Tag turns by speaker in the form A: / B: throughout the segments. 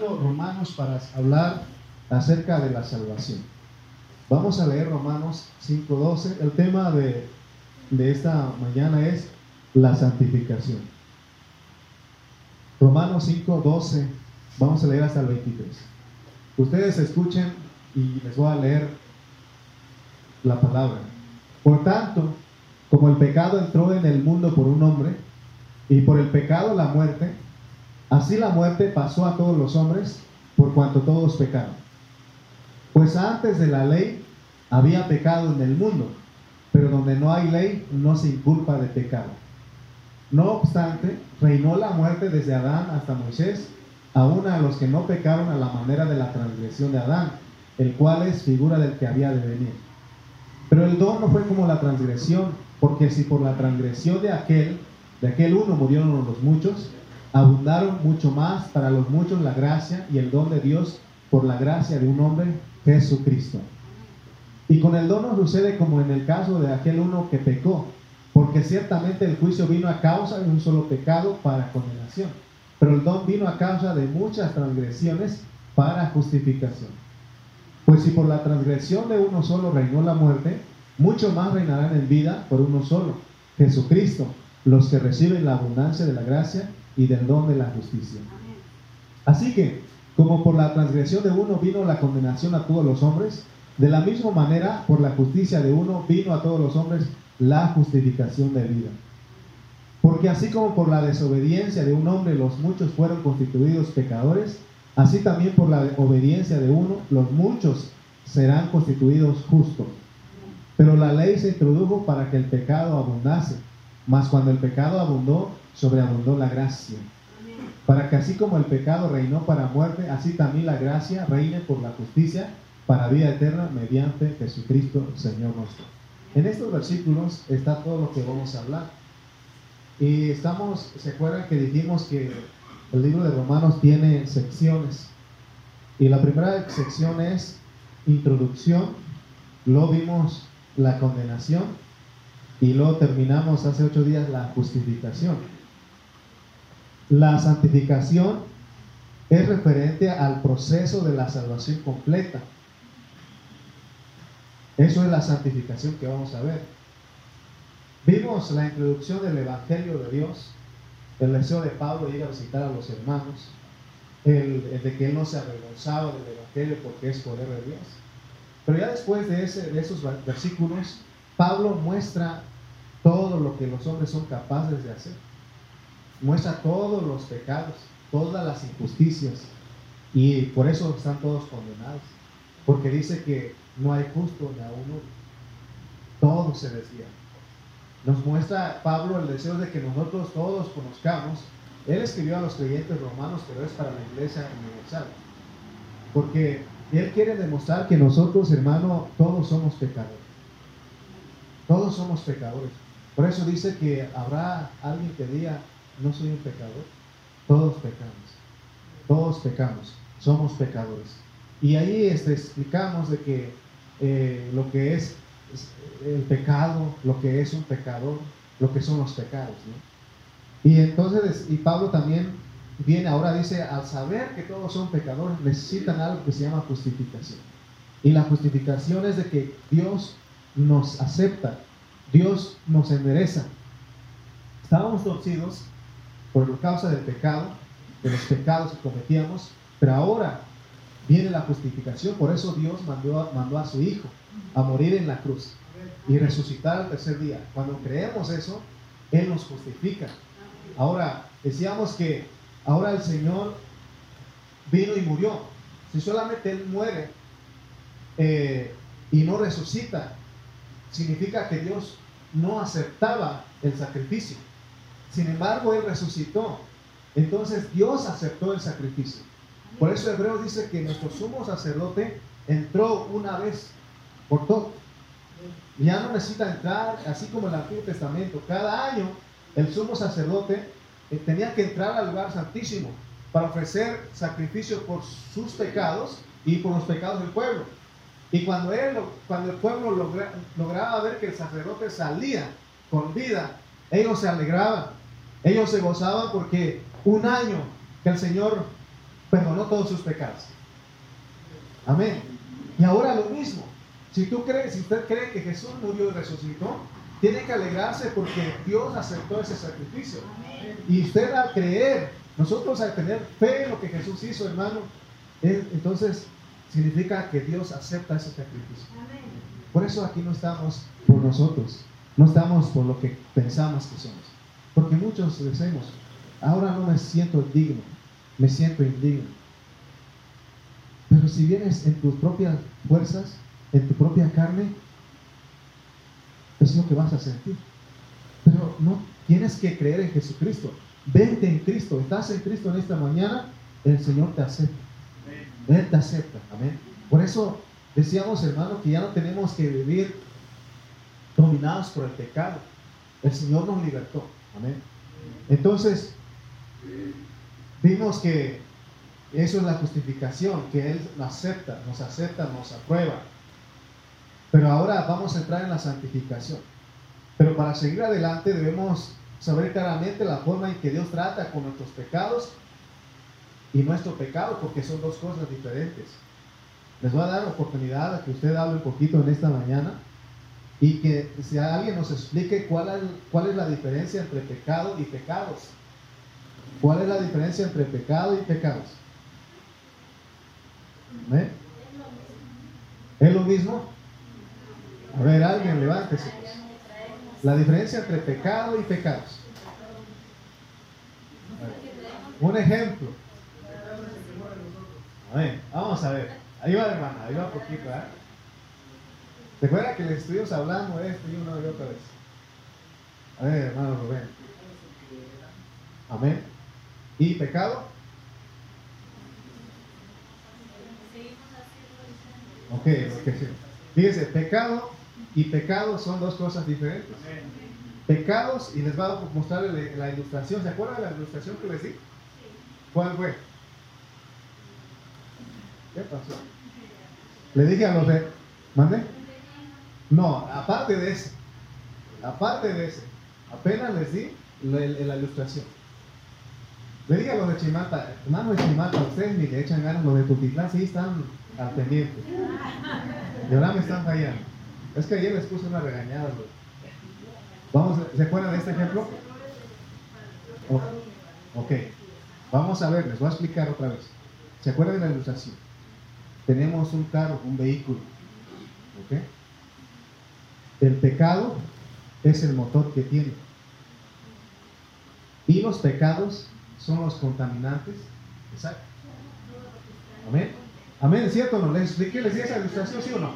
A: Romanos para hablar acerca de la salvación. Vamos a leer Romanos 5.12. El tema de, de esta mañana es la santificación. Romanos 5.12. Vamos a leer hasta el 23. Ustedes escuchen y les voy a leer la palabra. Por tanto, como el pecado entró en el mundo por un hombre, y por el pecado la muerte, así la muerte pasó a todos los hombres por cuanto todos pecaron. Pues antes de la ley había pecado en el mundo, pero donde no hay ley no se inculpa de pecado. No obstante, reinó la muerte desde Adán hasta Moisés, aún a los que no pecaron a la manera de la transgresión de Adán, el cual es figura del que había de venir. Pero el don no fue como la transgresión, porque si por la transgresión de aquel de aquel uno murieron los muchos, abundaron mucho más para los muchos la gracia y el don de Dios por la gracia de un hombre, Jesucristo. Y con el don no sucede como en el caso de aquel uno que pecó, porque ciertamente el juicio vino a causa de un solo pecado para condenación, pero el don vino a causa de muchas transgresiones para justificación. Pues si por la transgresión de uno solo reinó la muerte, mucho más reinarán en vida por uno solo, Jesucristo los que reciben la abundancia de la gracia y del don de la justicia. Así que, como por la transgresión de uno vino la condenación a todos los hombres, de la misma manera, por la justicia de uno vino a todos los hombres la justificación de vida. Porque así como por la desobediencia de un hombre los muchos fueron constituidos pecadores, así también por la obediencia de uno los muchos serán constituidos justos. Pero la ley se introdujo para que el pecado abundase mas cuando el pecado abundó, sobreabundó la gracia. Para que así como el pecado reinó para muerte, así también la gracia reine por la justicia para vida eterna mediante Jesucristo, Señor nuestro. En estos versículos está todo lo que vamos a hablar. Y estamos, ¿se acuerdan que dijimos que el libro de Romanos tiene secciones? Y la primera sección es introducción, luego vimos la condenación, y luego terminamos hace ocho días la justificación. La santificación es referente al proceso de la salvación completa. Eso es la santificación que vamos a ver. Vimos la introducción del Evangelio de Dios, el deseo de Pablo de ir a visitar a los hermanos, el, de que él no se avergonzaba del Evangelio porque es poder de Dios. Pero ya después de, ese, de esos versículos, Pablo muestra todo lo que los hombres son capaces de hacer. Muestra todos los pecados, todas las injusticias. Y por eso están todos condenados. Porque dice que no hay justo ni a uno. Todos se desvían. Nos muestra Pablo el deseo de que nosotros todos conozcamos. Él escribió a los creyentes romanos, pero es para la iglesia universal. Porque él quiere demostrar que nosotros, hermano, todos somos pecadores. Todos somos pecadores. Por eso dice que habrá alguien que diga, no soy un pecador. Todos pecamos. Todos pecamos. Somos pecadores. Y ahí este, explicamos de que eh, lo que es el pecado, lo que es un pecador, lo que son los pecados. Y entonces, y Pablo también viene ahora, dice, al saber que todos son pecadores, necesitan algo que se llama justificación. Y la justificación es de que Dios nos acepta Dios nos endereza. Estábamos torcidos por causa del pecado, de los pecados que cometíamos, pero ahora viene la justificación. Por eso Dios mandó, a su Hijo a morir en la cruz y resucitar al tercer día. Cuando creemos eso, Él nos justifica. Ahora, decíamos que ahora el Señor vino y murió. Si solamente Él muere eh, y no resucita, significa que Dios no aceptaba el sacrificio. Sin embargo, Él resucitó. Entonces Dios aceptó el sacrificio. Por eso Hebreo dice que nuestro sumo sacerdote entró una vez por todo. Ya no necesita entrar, así como en el Antiguo Testamento. Cada año el sumo sacerdote eh, tenía que entrar al lugar santísimo para ofrecer sacrificio por sus pecados y por los pecados del pueblo. Y cuando, él, cuando el pueblo lograba ver que el sacerdote salía con vida, ellos se alegraban, ellos se gozaban porque un año que el Señor perdonó todos sus pecados. Amén. Y ahora lo mismo. Si tú crees, si usted cree que Jesús murió y resucitó, tiene que alegrarse porque Dios aceptó ese sacrificio. Y usted al creer, nosotros al tener fe en lo que Jesús hizo, hermano, entonces significa que Dios acepta ese sacrificio. Por eso aquí no estamos por nosotros, no estamos por lo que pensamos que somos. Porque muchos decimos, ahora no me siento digno, me siento indigno. Pero si vienes en tus propias fuerzas, en tu propia carne, es lo que vas a sentir. Pero no tienes que creer en Jesucristo. Vente en Cristo. Estás en Cristo en esta mañana, el Señor te acepta. Él te acepta. Amén. Por eso decíamos, hermano, que ya no tenemos que vivir dominados por el pecado. El Señor nos libertó. Amén. Entonces, vimos que eso es la justificación, que Él nos acepta, nos acepta, nos aprueba. Pero ahora vamos a entrar en la santificación. Pero para seguir adelante debemos saber claramente la forma en que Dios trata con nuestros pecados y nuestro pecado, porque son dos cosas diferentes. Les voy a dar oportunidad a que usted hable un poquito en esta mañana y que si alguien nos explique cuál es, la diferencia entre pecado y pecados. ¿Cuál es la diferencia entre pecado y pecados? ¿Eh? ¿Es lo mismo? A ver, alguien levántese. La diferencia entre pecado y pecados. Un ejemplo. Vamos a ver. Ahí va, hermana, ahí va poquito, ¿eh? ¿Te que le estuvimos hablando de esto y una y otra vez? A ver, hermano Rubén. Amén. ¿Y pecado? Ok, ok, sí. Fíjese, pecado y pecado son dos cosas diferentes. Pecados, y les voy a mostrar la ilustración. ¿Se acuerdan de la ilustración que les di? ¿Cuál fue? ¿Qué pasó? Le dije a los de. ¿Mande? No, aparte de ese. Aparte de ese. Apenas les di la, ilustración. Le dije a los de Chimata, hermano de Chimata, ustedes ni le echan ganas, los de Tutitlán sí están al pendiente. Y ahora me están fallando. Es que ayer les puse una regañada. Vamos, ¿Se acuerdan de este ejemplo? ok. Vamos a ver, les voy a explicar otra vez. ¿Se acuerdan de la ilustración? Tenemos un carro, un vehículo. ¿Ok? El pecado es el motor que tiene. Y los pecados son los contaminantes. Exacto. Amén. Amén, ¿cierto o no? ¿Les expliqué, les di esa ilustración, sí o no?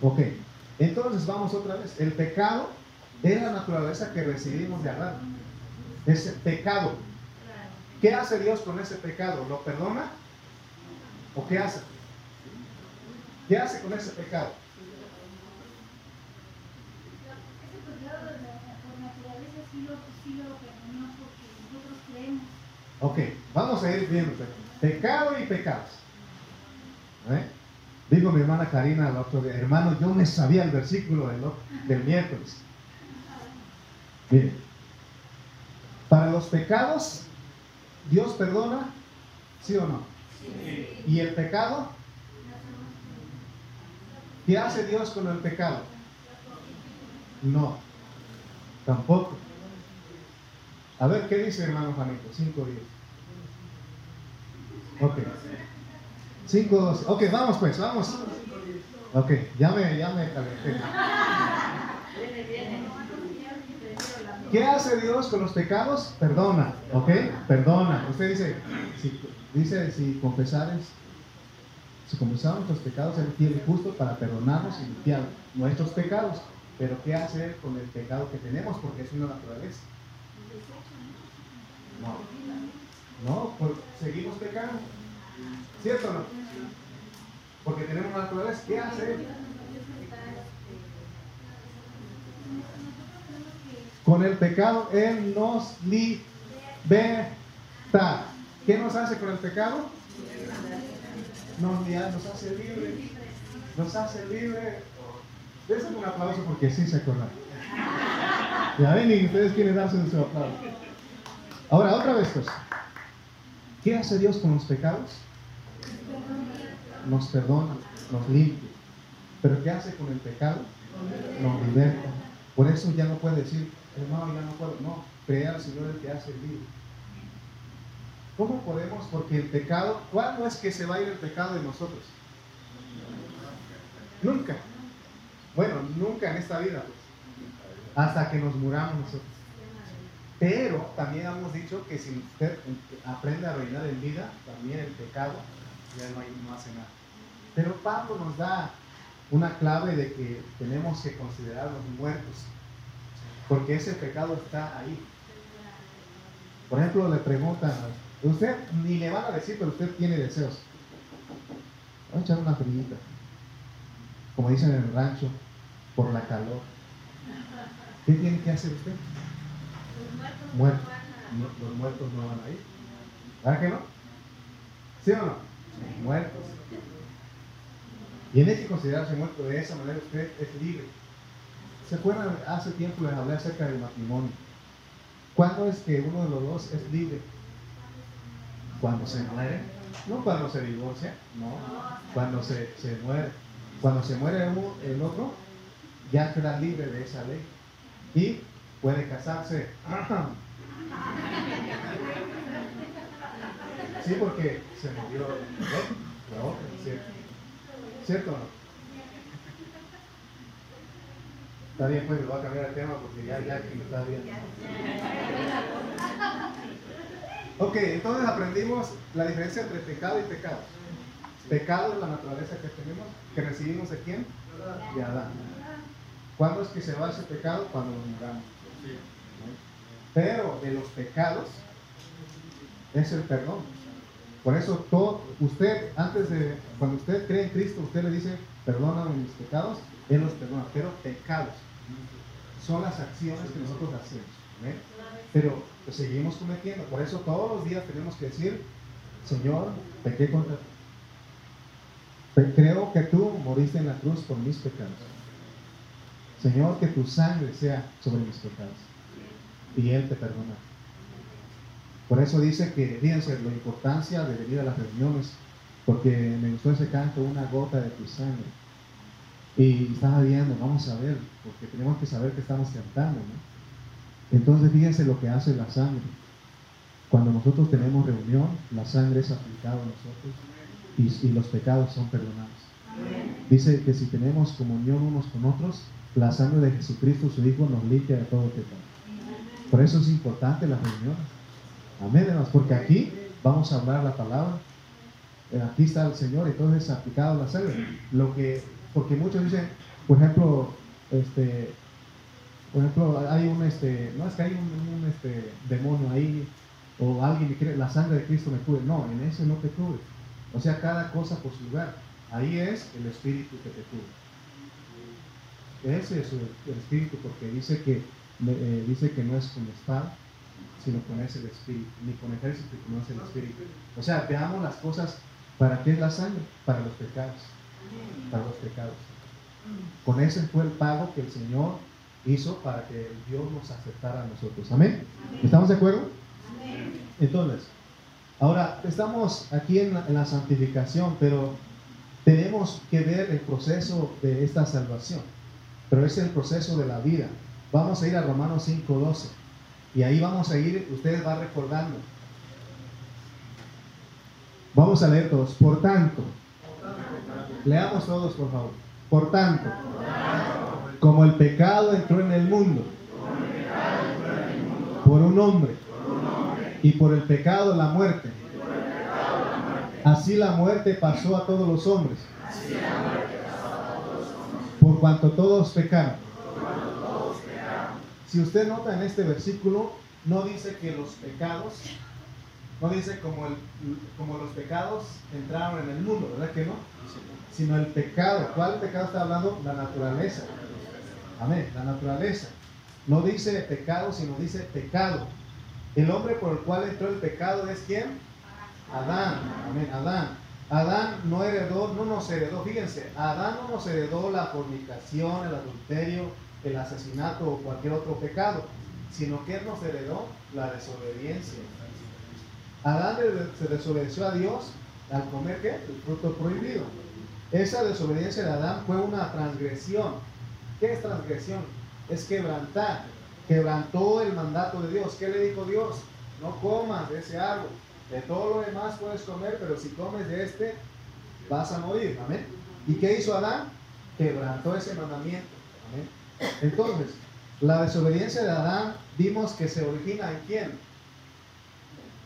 A: Ok. Entonces vamos otra vez. El pecado es la naturaleza que recibimos de Adán. Es pecado. ¿Qué hace Dios con ese pecado? ¿Lo perdona? ¿O qué hace? ¿Qué hace con ese pecado? Ok, vamos a ir viendo. Pecado y pecados. ¿Eh? Digo mi hermana Karina el otro día, hermano, yo me sabía el versículo del, del miércoles. Miren, para los pecados, Dios perdona, ¿sí o no? Sí. ¿Y el pecado? ¿Qué hace Dios con el pecado? No, tampoco. A ver, ¿qué dice hermano Juanito? 5 días. Ok. 5, 12. Ok, vamos pues, vamos. Ok, ya me, ya me calenté. ¿Qué hace Dios con los pecados? Perdona, ¿ok? Perdona. Usted dice, dice, si confesares, si confesamos nuestros pecados, Él tiene justo para perdonarnos y limpiar nuestros pecados. Pero ¿qué hace con el pecado que tenemos? Porque es una naturaleza. No, no, pues, seguimos pecando. ¿Cierto o no? Porque tenemos naturaleza. ¿Qué hace? Con el pecado Él nos liberta. ¿Qué nos hace con el pecado? Nos, nos hace libre. Nos hace libre. Dense un aplauso porque sí se acuerdan. Ya ven, y ustedes quieren darse un aplauso. Ahora, otra vez, pues. ¿Qué hace Dios con los pecados? Nos perdona, nos limpia. Pero ¿qué hace con el pecado? Nos liberta. Por eso ya no puede decir, hermano, ya no puedo. No, crea al Señor el que hace libre. ¿Cómo podemos? Porque el pecado, ¿cuándo es que se va a ir el pecado de nosotros? Nunca. Bueno, nunca en esta vida, pues. Hasta que nos muramos nosotros. Pero también hemos dicho que si usted aprende a reinar en vida, también el pecado ya no, hace nada. Pero Pablo nos da una clave de que tenemos que considerarlos muertos, porque ese pecado está ahí. Por ejemplo, le preguntan, usted ni le van a decir, pero usted tiene deseos. Voy a echar una frillita, como dicen en el rancho, por la calor. ¿Qué tiene que hacer usted? Muertos. los muertos no van a ir. ¿Verdad que no? ¿Sí o no? Muertos. Y en que considerarse muerto de esa manera, usted es libre. ¿Se acuerdan? Hace tiempo les hablé acerca del matrimonio. ¿Cuándo es que uno de los dos es libre? Cuando se muere. No cuando se divorcia, no. Cuando se, se muere. Cuando se muere uno, el otro, ya queda libre de esa ley. Y puede casarse. Sí, porque se murió la otra, ¿cierto? ¿Cierto o no? Está bien, pues voy a cambiar el tema porque ya, ya aquí está bien. Ok, entonces aprendimos la diferencia entre pecado y pecado. Pecado es la naturaleza que tenemos, que recibimos de quién? De Adán. ¿Cuándo es que se va ese pecado? Cuando nos muramos. Pero de los pecados es el perdón. Por eso todo, usted, antes de, cuando usted cree en Cristo, usted le dice, perdóname mis pecados, Él los perdona. Pero pecados son las acciones que nosotros hacemos. Pero pues, seguimos cometiendo. Por eso todos los días tenemos que decir, Señor, pequé contra. Creo que tú moriste en la cruz por mis pecados. Señor, que tu sangre sea sobre mis pecados y Él te perdona. Por eso dice que, fíjense, la importancia de venir a las reuniones, porque me gustó ese canto, una gota de tu sangre. Y estaba viendo, vamos a ver, porque tenemos que saber que estamos cantando, ¿no? Entonces fíjense lo que hace la sangre. Cuando nosotros tenemos reunión, la sangre es aplicada a nosotros y, y los pecados son perdonados. Dice que si tenemos comunión unos con otros, la sangre de Jesucristo, su Hijo, nos limpia de todo pecado. Por eso es importante las reuniones. Amén, hermanos, porque aquí vamos a hablar la palabra. Eh, aquí está el Señor, y todo es aplicado a la sangre. Lo que, porque muchos dicen, por ejemplo, este, por ejemplo, hay un, este, no es que hay un, este, demonio ahí, o alguien que cree, la sangre de Cristo me cubre. No, en ese no te cubre. O sea, cada cosa por su lugar. Ahí es el Espíritu que te cubre. Ese es el Espíritu, porque dice que eh, dice que no es con espada, sino con ese espíritu, ni con ejército, sino es el espíritu. O sea, veamos las cosas, ¿para qué es la sangre? Para los pecados, para los pecados. Con ese fue el pago que el Señor hizo para que Dios nos aceptara a nosotros. Amén. ¿Estamos de acuerdo? Entonces, ahora estamos aquí en la, en la santificación, pero tenemos que ver el proceso de esta salvación. Pero es el proceso de la vida. Vamos a ir a Romanos 5.12. Y ahí vamos a ir, ustedes van recordando. Vamos a leer todos. Por tanto, leamos todos, por favor. Por tanto, como el pecado entró en el mundo por un hombre y por el pecado la muerte, así la muerte pasó a todos los hombres. Por cuanto todos pecaron. Si usted nota en este versículo, no dice que los pecados, no dice como, el, como los pecados entraron en el mundo, ¿verdad que no? Sino el pecado. ¿Cuál pecado está hablando? La naturaleza. Amén, la naturaleza. No dice pecado, sino dice pecado. El hombre por el cual entró el pecado es quién? Adán. Amén, Adán. Adán no heredó, no nos heredó, fíjense, Adán no nos heredó la fornicación, el adulterio, el asesinato o cualquier otro pecado, sino que Él nos heredó la desobediencia. Adán se desobedeció a Dios al comer ¿qué? el fruto prohibido. Esa desobediencia de Adán fue una transgresión. ¿Qué es transgresión? Es quebrantar. Quebrantó el mandato de Dios. ¿Qué le dijo Dios? No comas de ese árbol. De todo lo demás puedes comer, pero si comes de este, vas a morir. Amén. ¿Y qué hizo Adán? Quebrantó ese mandamiento. Amén. Entonces, la desobediencia de Adán vimos que se origina en quién?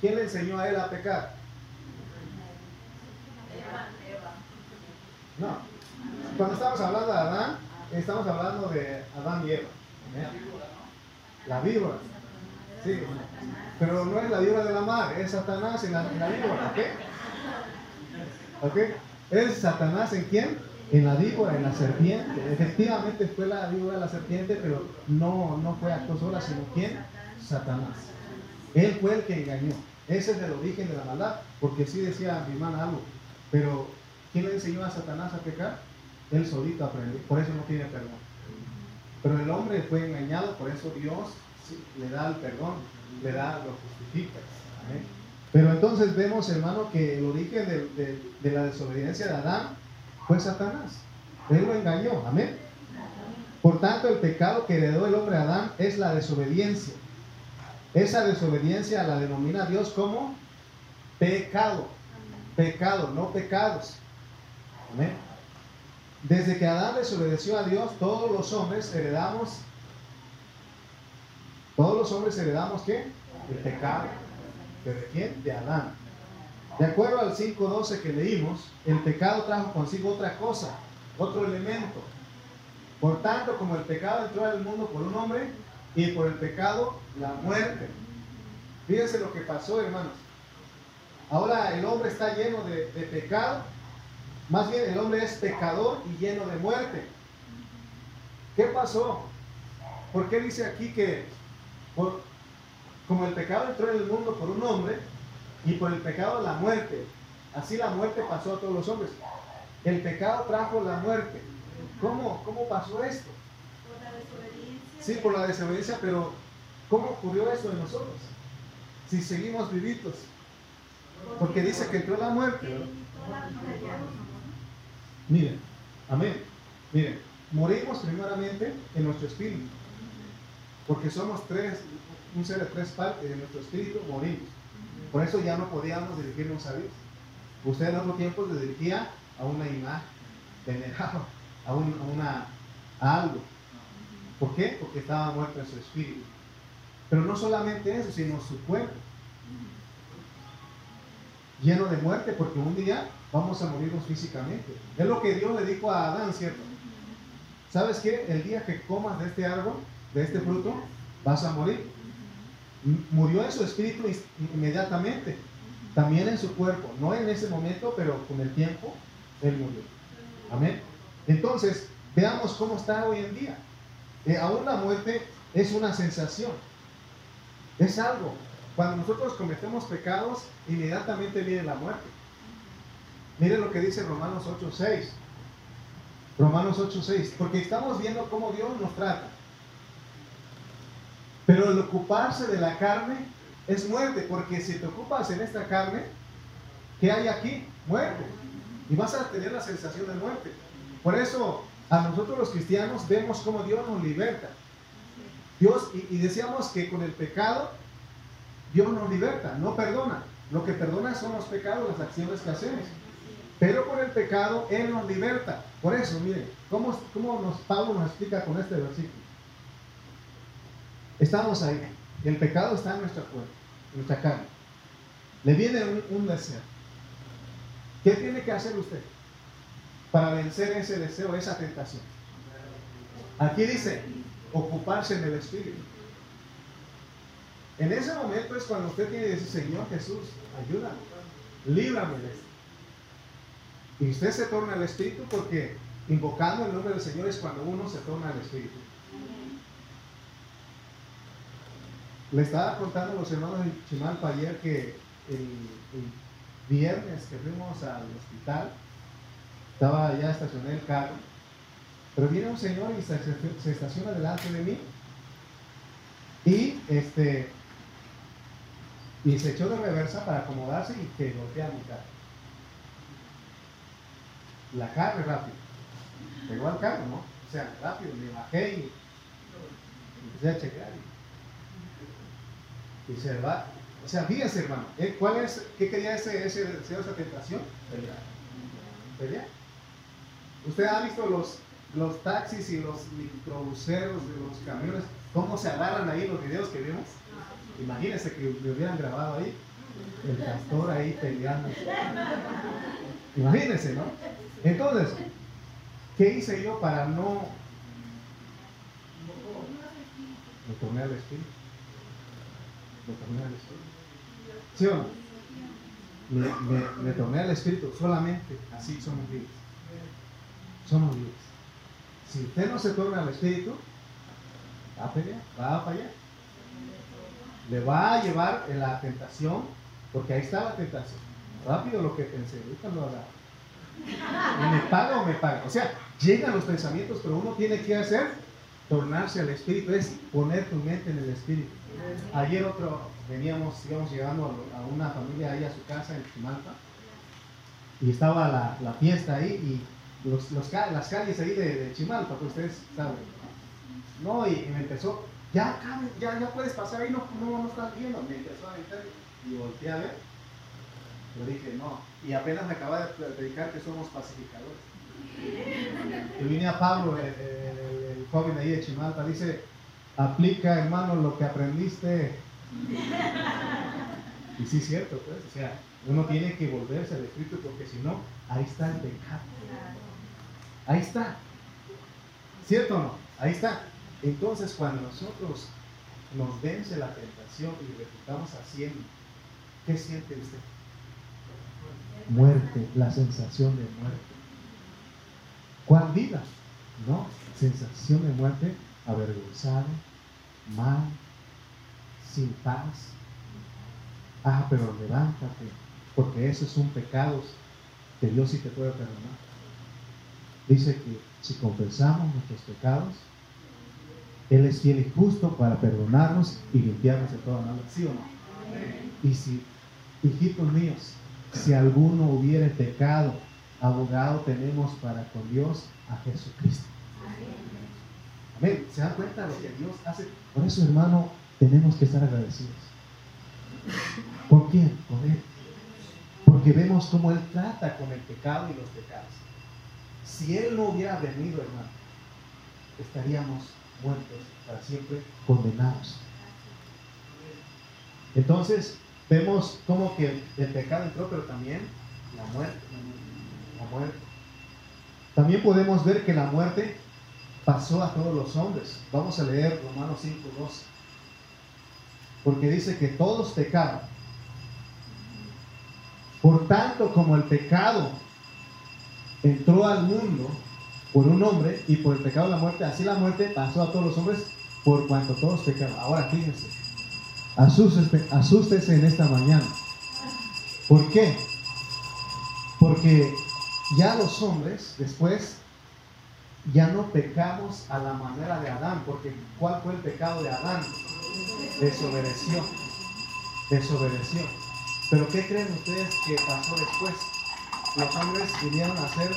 A: ¿Quién le enseñó a él a pecar? No. Cuando estamos hablando de Adán, estamos hablando de Adán y Eva. La víbora. Sí. Pero no es la víbora de la mar, es Satanás en la, víbora. ¿Ok? ¿Ok? ¿Es Satanás en quién? En la víbora, en la serpiente. Efectivamente fue la víbora de la serpiente, pero no, no fue acto sola, sino quién? Satanás. Él fue el que engañó. Ese es el origen de la maldad, porque sí decía mi hermana algo, pero ¿quién le enseñó a Satanás a pecar? Él solito aprendió, por eso no tiene perdón. Pero el hombre fue engañado, por eso Dios le da el perdón, le da, lo justifica. Pero entonces vemos, hermano, que el origen de, de la desobediencia de Adán fue Satanás. Él lo engañó, amén. Por tanto, el pecado que heredó el hombre Adán es la desobediencia. Esa desobediencia la denomina Dios como pecado. Pecado, no pecados. Amén. Desde que Adán desobedeció a Dios, todos los hombres heredamos, todos los hombres heredamos qué? El pecado. ¿De quién? De Adán. De acuerdo al 5.12 que leímos, el pecado trajo consigo otra cosa, otro elemento. Por tanto, como el pecado entró al mundo por un hombre, y por el pecado la muerte. Fíjense lo que pasó, hermanos. Ahora el hombre está lleno de, pecado, más bien el hombre es pecador y lleno de muerte. ¿Qué pasó? ¿Por qué dice aquí que como el pecado entró en el mundo por un hombre y por el pecado la muerte, así la muerte pasó a todos los hombres. El pecado trajo la muerte. ¿Cómo, cómo pasó esto? Sí, por la desobediencia, pero ¿cómo ocurrió eso en nosotros? Si seguimos vivitos. Porque dice que entró la muerte. Miren, amén. Miren, morimos primeramente en nuestro espíritu. Porque somos tres, un ser de tres partes, de nuestro espíritu morimos. Por eso ya no podíamos dirigirnos a Dios. Usted en otro tiempo se dirigía a una imagen, veneraba a, un, a, una, a algo. ¿Por qué? Porque estaba muerto en su espíritu. Pero no solamente eso, sino su cuerpo. Lleno de muerte, porque un día vamos a morirnos físicamente. Es lo que Dios le dijo a Adán, ¿cierto? ¿Sabes qué? El día que comas de este árbol, de este fruto, vas a morir. Murió en su espíritu inmediatamente. También en su cuerpo. No en ese momento, pero con el tiempo, él murió. Amén. Entonces, veamos cómo está hoy en día. Eh, aún la muerte es una sensación, es algo. Cuando nosotros cometemos pecados, inmediatamente viene la muerte. Miren lo que dice Romanos 8.6. Romanos 8.6. Porque estamos viendo cómo Dios nos trata. Pero el ocuparse de la carne es muerte. Porque si te ocupas en esta carne, ¿qué hay aquí? Muerte. Y vas a tener la sensación de muerte. Por eso a nosotros los cristianos vemos cómo Dios nos liberta. Dios, y, decíamos que con el pecado, Dios nos liberta, no perdona. Lo que perdona son los pecados, las acciones que hacemos. Pero con el pecado, Él nos liberta. Por eso, miren, ¿cómo, cómo nos, Pablo nos explica con este versículo? Estamos ahí. El pecado está en nuestra cuerpo, en nuestra carne. Le viene un deseo. ¿Qué tiene que hacer usted? para vencer ese deseo, esa tentación. Aquí dice, ocuparse del Espíritu. En ese momento es cuando usted tiene que decir, Señor Jesús, ayúdame, líbrame de esto. Y usted se torna al Espíritu porque invocando el nombre del Señor es cuando uno se torna al Espíritu. Le estaba contando a los hermanos de Chimalpa ayer que el viernes que fuimos al hospital, estaba ya estacioné el carro. Pero viene un señor y se, estaciona delante de mí. Y este Y se echó de reversa para acomodarse y que golpea mi carro. La carne rápido. Pegó al carro, ¿no? O sea, rápido, me bajé y empecé a chequear. Y, se va. O sea, fíjense, hermano, ¿eh? ¿cuál es, qué quería ese, ese deseo, esa tentación? Pelear. ¿Usted ha visto los, los taxis y los microbuseros de los camiones? ¿Cómo se agarran ahí los videos que vimos? Imagínense que me hubieran grabado ahí, el pastor ahí peleando. Imagínense, ¿no? Entonces, ¿qué hice yo para no... Me tomé al espíritu. Me tomé al espíritu. ¿Sí o no? Me, me, tomé al espíritu solamente, así somos libres. Somos libres. Si usted no se torna al espíritu, va a pelear, va a fallar le va a llevar en la tentación, porque ahí está la tentación. Rápido lo que pensé, ahorita lo haga. ¿Y me paga o me paga? O sea, llegan los pensamientos, pero uno tiene que hacer tornarse al espíritu, es poner tu mente en el espíritu. Ayer otro, veníamos, íbamos llegando a una familia ahí a su casa en Chimalpa, y estaba la, la fiesta ahí, y los, los, las calles ahí de, Chimalpa, pues ustedes saben. No, y me empezó, ya, ya, puedes pasar ahí, no, no, no estás viendo. Me empezó a meter y volteé a ver. Pero dije, no. Y apenas acaba de predicar que somos pacificadores. Y vine a Pablo, el, joven ahí de Chimalpa, dice, aplica hermano lo que aprendiste. Y sí es cierto, pues, o sea, uno tiene que volverse al Espíritu porque si no, ahí está el pecado. Ahí está. ¿Cierto o no? Ahí está. Entonces, cuando nosotros nos vence la tentación y reputamos haciendo, ¿qué siente usted? Muerte, la sensación de muerte. ¿Cuál vida? No, sensación de muerte, avergonzado, mal, sin paz. Ah, pero levántate, porque eso es un pecado que Dios sí te puede perdonar. Dice que si confesamos nuestros pecados, él es fiel y justo para perdonarnos y limpiarnos de toda maldad. ¿Sí o no? Y si, hijitos míos, si alguno hubiere pecado, abogado tenemos para con Dios a Jesucristo. Amén. ¿Se dan cuenta de lo que Dios hace? Por eso, hermano, tenemos que estar agradecidos. ¿Por quién? Por Él. Porque vemos cómo Él trata con el pecado y los pecados. Si Él no hubiera venido, hermano, estaríamos muertos, para siempre condenados. Entonces, vemos como que el pecado entró, pero también la muerte. La muerte. También podemos ver que la muerte pasó a todos los hombres. Vamos a leer Romanos 5, 12. Porque dice que todos pecaron. Por tanto, como el pecado entró al mundo por un hombre y por el pecado la muerte, así la muerte pasó a todos los hombres por cuanto todos pecaron. Ahora fíjense, asústese, en esta mañana. ¿Por qué? Porque ya los hombres después ya no pecamos a la manera de Adán, porque ¿cuál fue el pecado de Adán? Desobedeció, desobedeció. Pero ¿qué creen ustedes que pasó después? Los hombres vinieron a ser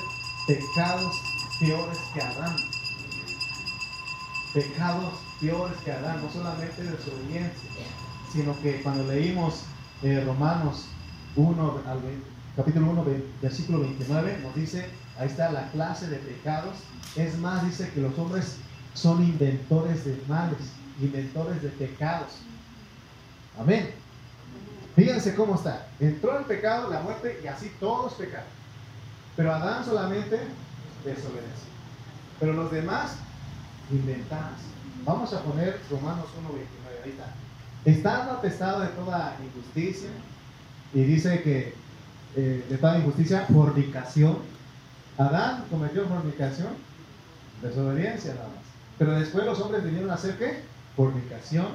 A: pecados peores que Adán. Pecados peores que Adán, no solamente desobediencia, sino que cuando leímos eh, Romanos 1, capítulo 1, versículo 29, nos dice, ahí está la clase de pecados. Es más, dice que los hombres son inventores de males, inventores de pecados. Amén. Fíjense cómo está. Entró el pecado, la muerte y así todos pecaron. Pero Adán solamente desobedece. Pero los demás inventamos. Vamos a poner Romanos 1.29, ahí está. Estando atestado de toda injusticia, y dice que eh, de toda injusticia, fornicación. Adán cometió fornicación, desobediencia nada más. Pero después los hombres vinieron a hacer qué? Fornicación,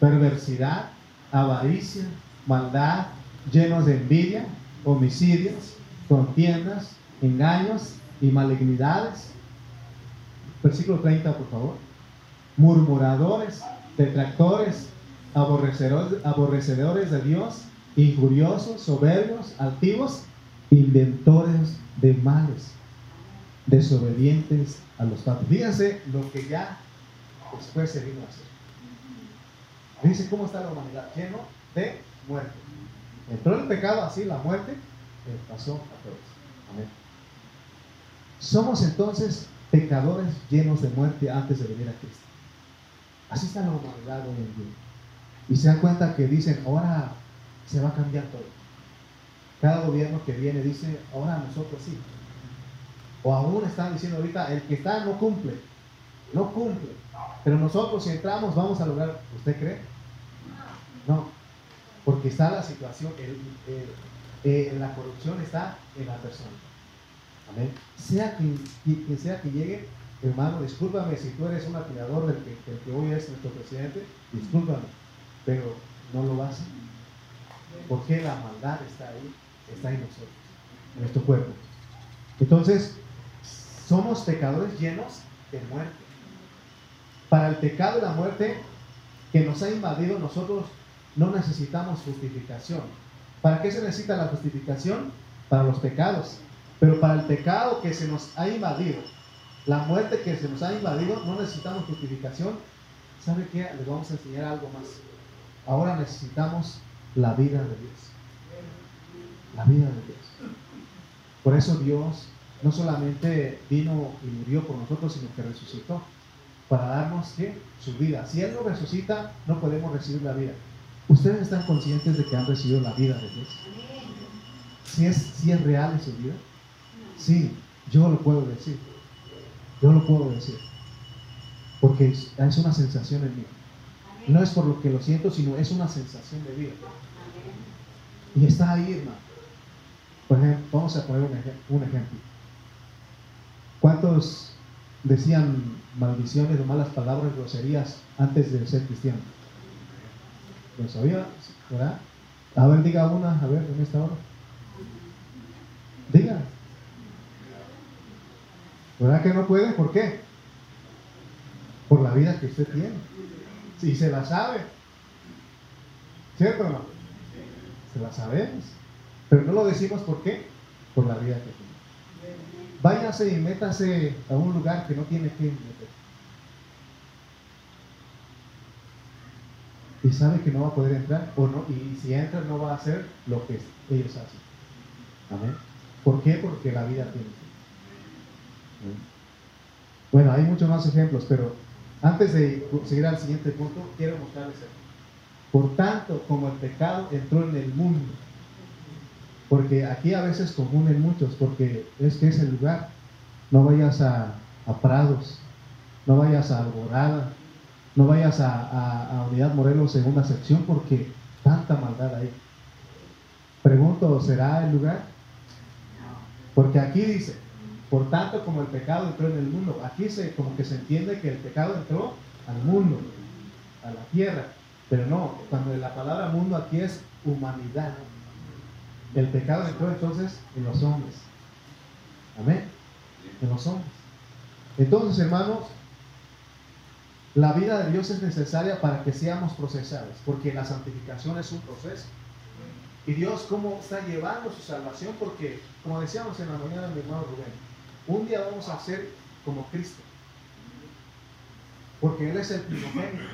A: perversidad, avaricia, maldad, llenos de envidia, homicidios, contiendas, engaños, y malignidades. Versículo 30, por favor. Murmuradores, detractores, aborrecedores, de Dios, injuriosos, soberbios, altivos, inventores de males, desobedientes a los padres. Fíjense lo que ya después se vino a hacer. Dice cómo está la humanidad, lleno de muerte. Entró el pecado así, la muerte, pasó a todos. Amén. Somos entonces pecadores llenos de muerte antes de venir a Cristo. Así está la humanidad hoy en día. Y se dan cuenta que dicen, ahora se va a cambiar todo. Cada gobierno que viene dice, ahora nosotros sí. O aún están diciendo ahorita, el que está no cumple. No cumple. Pero nosotros si entramos vamos a lograr, ¿usted cree? No. Porque está la situación, eh, la corrupción está en la persona. Amén. Sea quien, sea que llegue, hermano, discúlpame si tú eres un admirador del que, hoy es nuestro presidente, discúlpame, pero no lo hace. Porque la maldad está ahí, está en nosotros, en nuestro cuerpo. Entonces, somos pecadores llenos de muerte. Para el pecado y la muerte que nos ha invadido, nosotros no necesitamos justificación. ¿Para qué se necesita la justificación? Para los pecados. Pero para el pecado que se nos ha invadido, la muerte que se nos ha invadido, no necesitamos justificación. ¿Sabe qué? Les vamos a enseñar algo más. Ahora necesitamos la vida de Dios. La vida de Dios. Por eso Dios no solamente vino y murió por nosotros, sino que resucitó para darnos ¿qué? su vida. Si Él no resucita, no podemos recibir la vida. ¿Ustedes están conscientes de que han recibido la vida de Dios? ¿Si es, si es real esa vida? Sí, yo lo puedo decir. Yo lo puedo decir. Porque es, una sensación en mí. No es por lo que lo siento, sino es una sensación de vida. Y está ahí, hermano. Por ejemplo, vamos a poner un, ejemplo. ¿Cuántos decían maldiciones o malas palabras, groserías antes de ser cristiano? ¿Lo sabía? ¿Verdad? A ver, diga una, a ver, en esta hora. Diga. ¿Verdad que no puede? ¿Por qué? Por la vida que usted tiene. Si se la sabe. ¿Cierto o no? Se la sabemos. Pero no lo decimos por qué. Por la vida que tiene. Váyase y métase a un lugar que no tiene que meter. Y sabe que no va a poder entrar o no, y si entra no va a hacer lo que ellos hacen. Amén. ¿Por qué? Porque la vida tiene. Bueno, hay muchos más ejemplos, pero antes de seguir al siguiente punto, quiero mostrarles esto. Por tanto, como el pecado entró en el mundo, porque aquí a veces común en muchos, porque es que es el lugar. No vayas a, Prados, no vayas a Alborada, no vayas a, a Unidad Morelos segunda sección, porque tanta maldad hay. Pregunto, ¿será el lugar? Porque aquí dice, por tanto, como el pecado entró en el mundo, aquí se, como que se entiende que el pecado entró al mundo, a la tierra. Pero no, cuando la palabra mundo aquí es humanidad. El pecado entró entonces en los hombres. Amén. En los hombres. Entonces, hermanos, la vida de Dios es necesaria para que seamos procesados, porque la santificación es un proceso. Y Dios, ¿cómo está llevando su salvación? Porque, como decíamos en la mañana, mi hermano Rubén, un día vamos a ser como Cristo. Porque Él es el primogénito.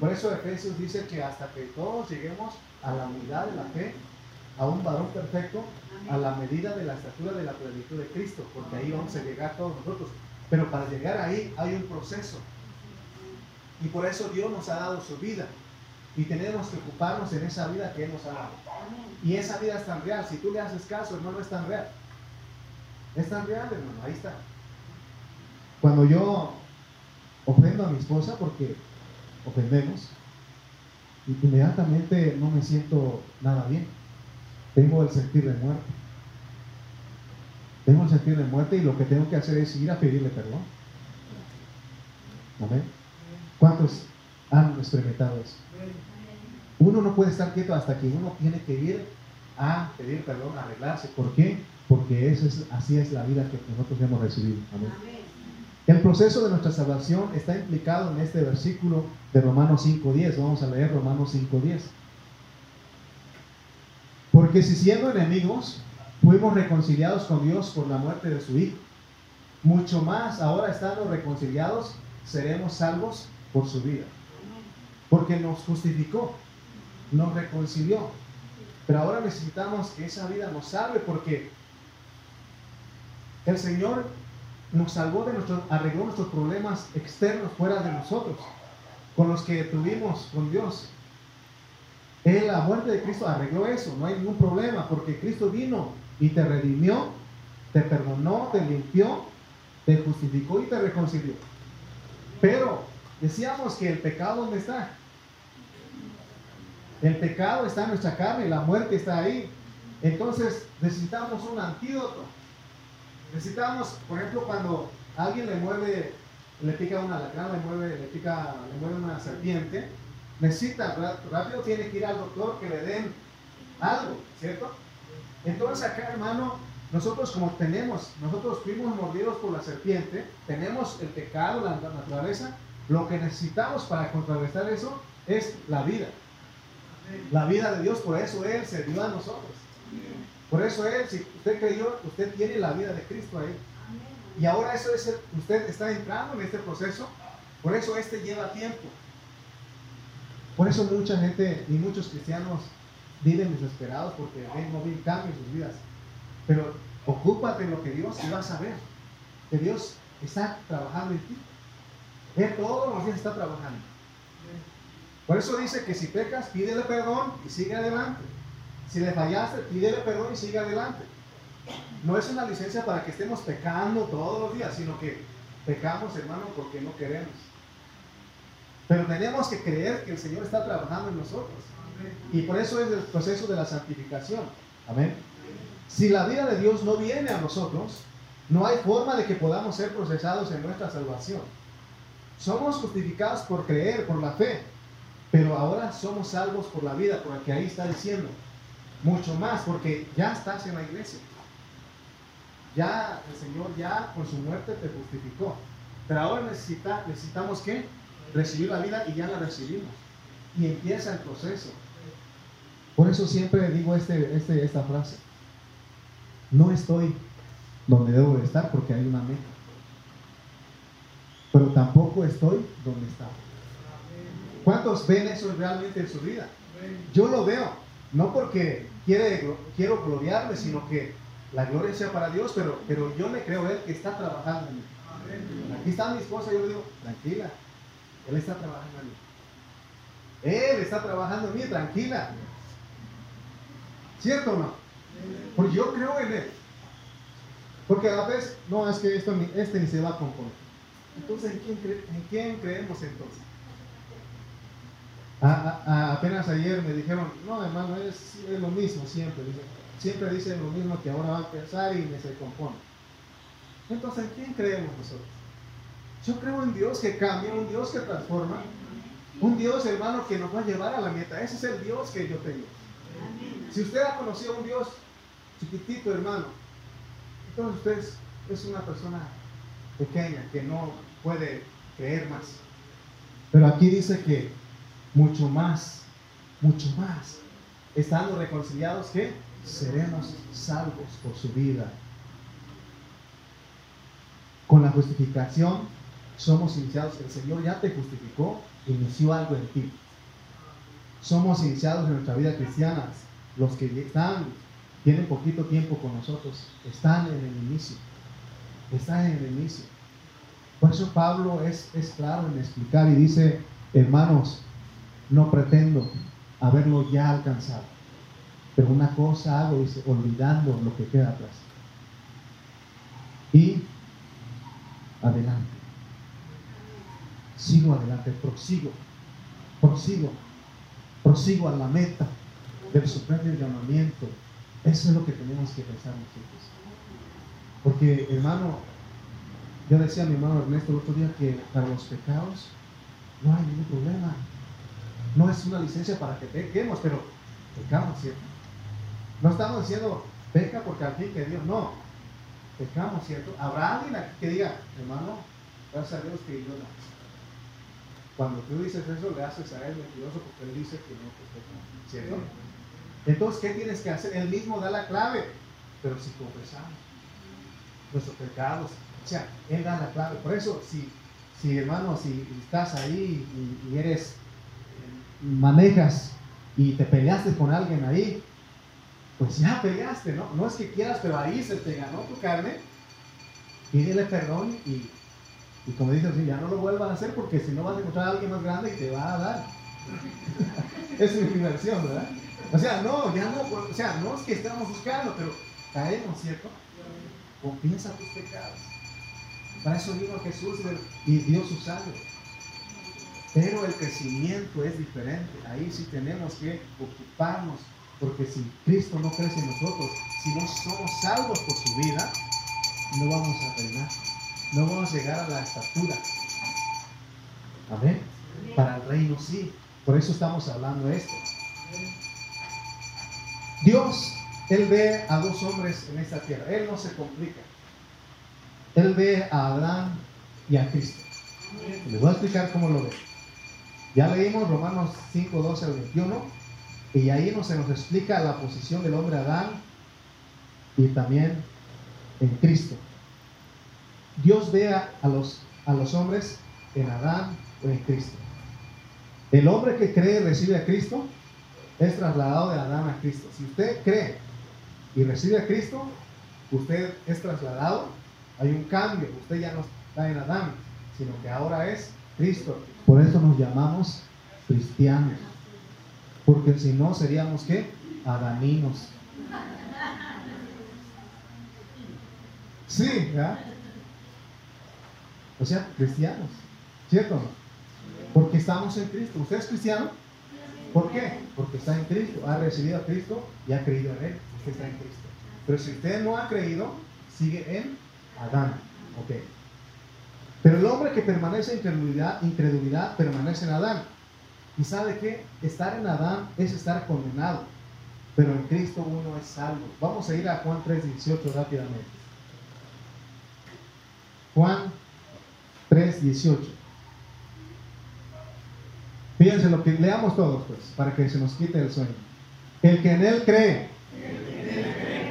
A: Por eso Efesios dice que hasta que todos lleguemos a la unidad de la fe, a un varón perfecto, a la medida de la estatura de la plenitud de Cristo, porque ahí vamos a llegar todos nosotros. Pero para llegar ahí hay un proceso. Y por eso Dios nos ha dado su vida. Y tenemos que ocuparnos en esa vida que Él nos ha dado. Y esa vida es tan real. Si tú le haces caso, hermano, no es tan real. Es tan real, hermano, ahí está. Cuando yo ofendo a mi esposa, porque ofendemos, inmediatamente no me siento nada bien. Tengo el sentir de muerte. Tengo el sentir de muerte y lo que tengo que hacer es ir a pedirle perdón. Amén. ¿Cuántos han experimentado eso? Uno no puede estar quieto hasta que uno tiene que ir a pedir perdón, a arreglarse. ¿Por qué? Porque eso es, así es la vida que nosotros hemos recibido. Amén. El proceso de nuestra salvación está implicado en este versículo de Romanos 5.10. Vamos a leer Romanos 5.10. Porque si siendo enemigos fuimos reconciliados con Dios por la muerte de su Hijo, mucho más ahora estando reconciliados seremos salvos por su vida. Porque nos justificó, nos reconcilió. Pero ahora necesitamos que esa vida nos salve porque el Señor nos salvó de nuestros, arregló nuestros problemas externos fuera de nosotros, con los que tuvimos con Dios. Él, la muerte de Cristo arregló eso, no hay ningún problema, porque Cristo vino y te redimió, te perdonó, te limpió, te justificó y te reconcilió. Pero decíamos que el pecado, ¿dónde está? El pecado está en nuestra carne, la muerte está ahí. Entonces necesitamos un antídoto. Necesitamos, por ejemplo, cuando alguien le mueve, le pica una alacrán, le mueve, le pica, le mueve una serpiente, necesita, rápido tiene que ir al doctor que le den algo, ¿cierto? Entonces acá, hermano, nosotros como tenemos, nosotros fuimos mordidos por la serpiente, tenemos el pecado, la naturaleza, lo que necesitamos para contrarrestar eso es la vida. La vida de Dios, por eso Él se dio a nosotros. Por eso Él, si usted creyó, usted tiene la vida de Cristo ahí. Y ahora eso es, usted está entrando en este proceso, por eso este lleva tiempo. Por eso mucha gente y muchos cristianos viven desesperados porque ven, no ven cambio en sus vidas. Pero ocúpate en lo que Dios y vas a ver que Dios está trabajando en ti. Él todos los días está trabajando. Por eso dice que si pecas, pídele perdón y sigue adelante. Si le fallaste, pídele perdón y sigue adelante. No es una licencia para que estemos pecando todos los días, sino que pecamos, hermano, porque no queremos. Pero tenemos que creer que el Señor está trabajando en nosotros. Y por eso es el proceso de la santificación. Amén. Si la vida de Dios no viene a nosotros, no hay forma de que podamos ser procesados en nuestra salvación. Somos justificados por creer, por la fe, pero ahora somos salvos por la vida, por que ahí está diciendo. Mucho más, porque ya estás en la iglesia. Ya el Señor ya con su muerte te justificó. Pero ahora necesita, necesitamos que recibir la vida y ya la recibimos. Y empieza el proceso. Por eso siempre digo este, este, esta frase. No estoy donde debo de estar porque hay una meta. Pero tampoco estoy donde estaba. ¿Cuántos ven eso realmente en su vida? Yo lo veo, no porque quiere, quiero gloriarme, sino que la gloria sea para Dios, pero, pero yo le creo a Él que está trabajando en mí. Aquí está mi esposa, yo le digo, tranquila, Él está trabajando en mí. Él está trabajando en mí, tranquila. ¿Cierto o no? Porque yo creo en Él. Porque a la vez, no, es que esto, este ni se va a componer. Entonces, ¿en quién, ¿en quién creemos entonces? Apenas ayer me dijeron, no hermano, es, lo mismo siempre. siempre dicen lo mismo que ahora va a pensar y me se compone. Entonces, ¿en quién creemos nosotros? Yo creo en Dios que cambia, un Dios que transforma, un Dios, hermano, que nos va a llevar a la meta. Ese es el Dios que yo tengo. Si usted ha conocido a un Dios chiquitito, hermano, entonces usted es una persona pequeña que no puede creer más. Pero aquí dice que mucho más, mucho más, estando reconciliados, que seremos salvos por su vida. Con la justificación somos iniciados, el Señor ya te justificó, inició algo en ti. Somos iniciados en nuestra vida cristiana, los que están, tienen poquito tiempo con nosotros, están en el inicio, están en el inicio. Por eso Pablo es, es claro en explicar y dice, hermanos, no pretendo haberlo ya alcanzado. Pero una cosa hago, dice, olvidando lo que queda atrás. Y adelante. Sigo adelante, prosigo, prosigo, prosigo a la meta del supremo llamamiento. Eso es lo que tenemos que pensar nosotros. Porque, hermano, yo decía a mi hermano Ernesto el otro día que para los pecados no hay ningún problema. No es una licencia para que pequemos, pero pecamos, ¿cierto? No estamos diciendo peca porque al fin que Dios, no. Pecamos, ¿cierto? ¿Habrá alguien aquí que diga, hermano, Gracias a Dios que yo no. Cuando tú dices eso, le haces a él mentiroso porque él dice que no te ¿Cierto? Entonces, ¿qué tienes que hacer? Él mismo da la clave. Pero si confesamos nuestros pecados, o sea, Él da la clave. Por eso, si, si hermano, si estás ahí y, eres, manejas y te peleaste con alguien ahí, pues ya peleaste, ¿no? No es que quieras, pero ahí se te ganó tu carne. Pídele perdón y y como dices, ya no lo vuelvan a hacer porque si no vas a encontrar a alguien más grande y te va a dar. es mi versión, ¿verdad? O sea, no, ya no, o sea, no es que estamos buscando, pero caemos, ¿cierto? Confiesa tus pecados. Para eso vino Jesús y dio su sangre. Pero el crecimiento es diferente. Ahí sí tenemos que ocuparnos. Porque si Cristo no crece en nosotros, si no somos salvos por su vida, no vamos a reinar no vamos a llegar a la estatura. Amén. Para el reino sí. Por eso estamos hablando de esto. Dios, Él ve a dos hombres en esta tierra. Él no se complica. Él ve a Adán y a Cristo. Les voy a explicar cómo lo ve. Ya leímos Romanos 5, 12 al 21. Y ahí nos, se nos explica la posición del hombre Adán y también en Cristo. Dios vea a los, a los hombres en Adán o en Cristo. El hombre que cree y recibe a Cristo es trasladado de Adán a Cristo. Si usted cree y recibe a Cristo, usted es trasladado, hay un cambio, usted ya no está en Adán, sino que ahora es Cristo. Por eso nos llamamos cristianos. Porque si no, seríamos qué? Adaninos. Sí, ¿verdad? O sea, cristianos. ¿Cierto? Porque estamos en Cristo. ¿Usted es cristiano? ¿Por qué? Porque está en Cristo. Ha recibido a Cristo y ha creído en Él. Usted está en Cristo. Pero si usted no ha creído, sigue en Adán. Ok. Pero el hombre que permanece en incredulidad, incredulidad permanece en Adán. ¿Y sabe qué? Estar en Adán es estar condenado. Pero en Cristo uno es salvo. Vamos a ir a Juan 3.18 rápidamente. Juan 3.18. Fíjense lo que leamos todos, pues, para que se nos quite el sueño. El que en él cree,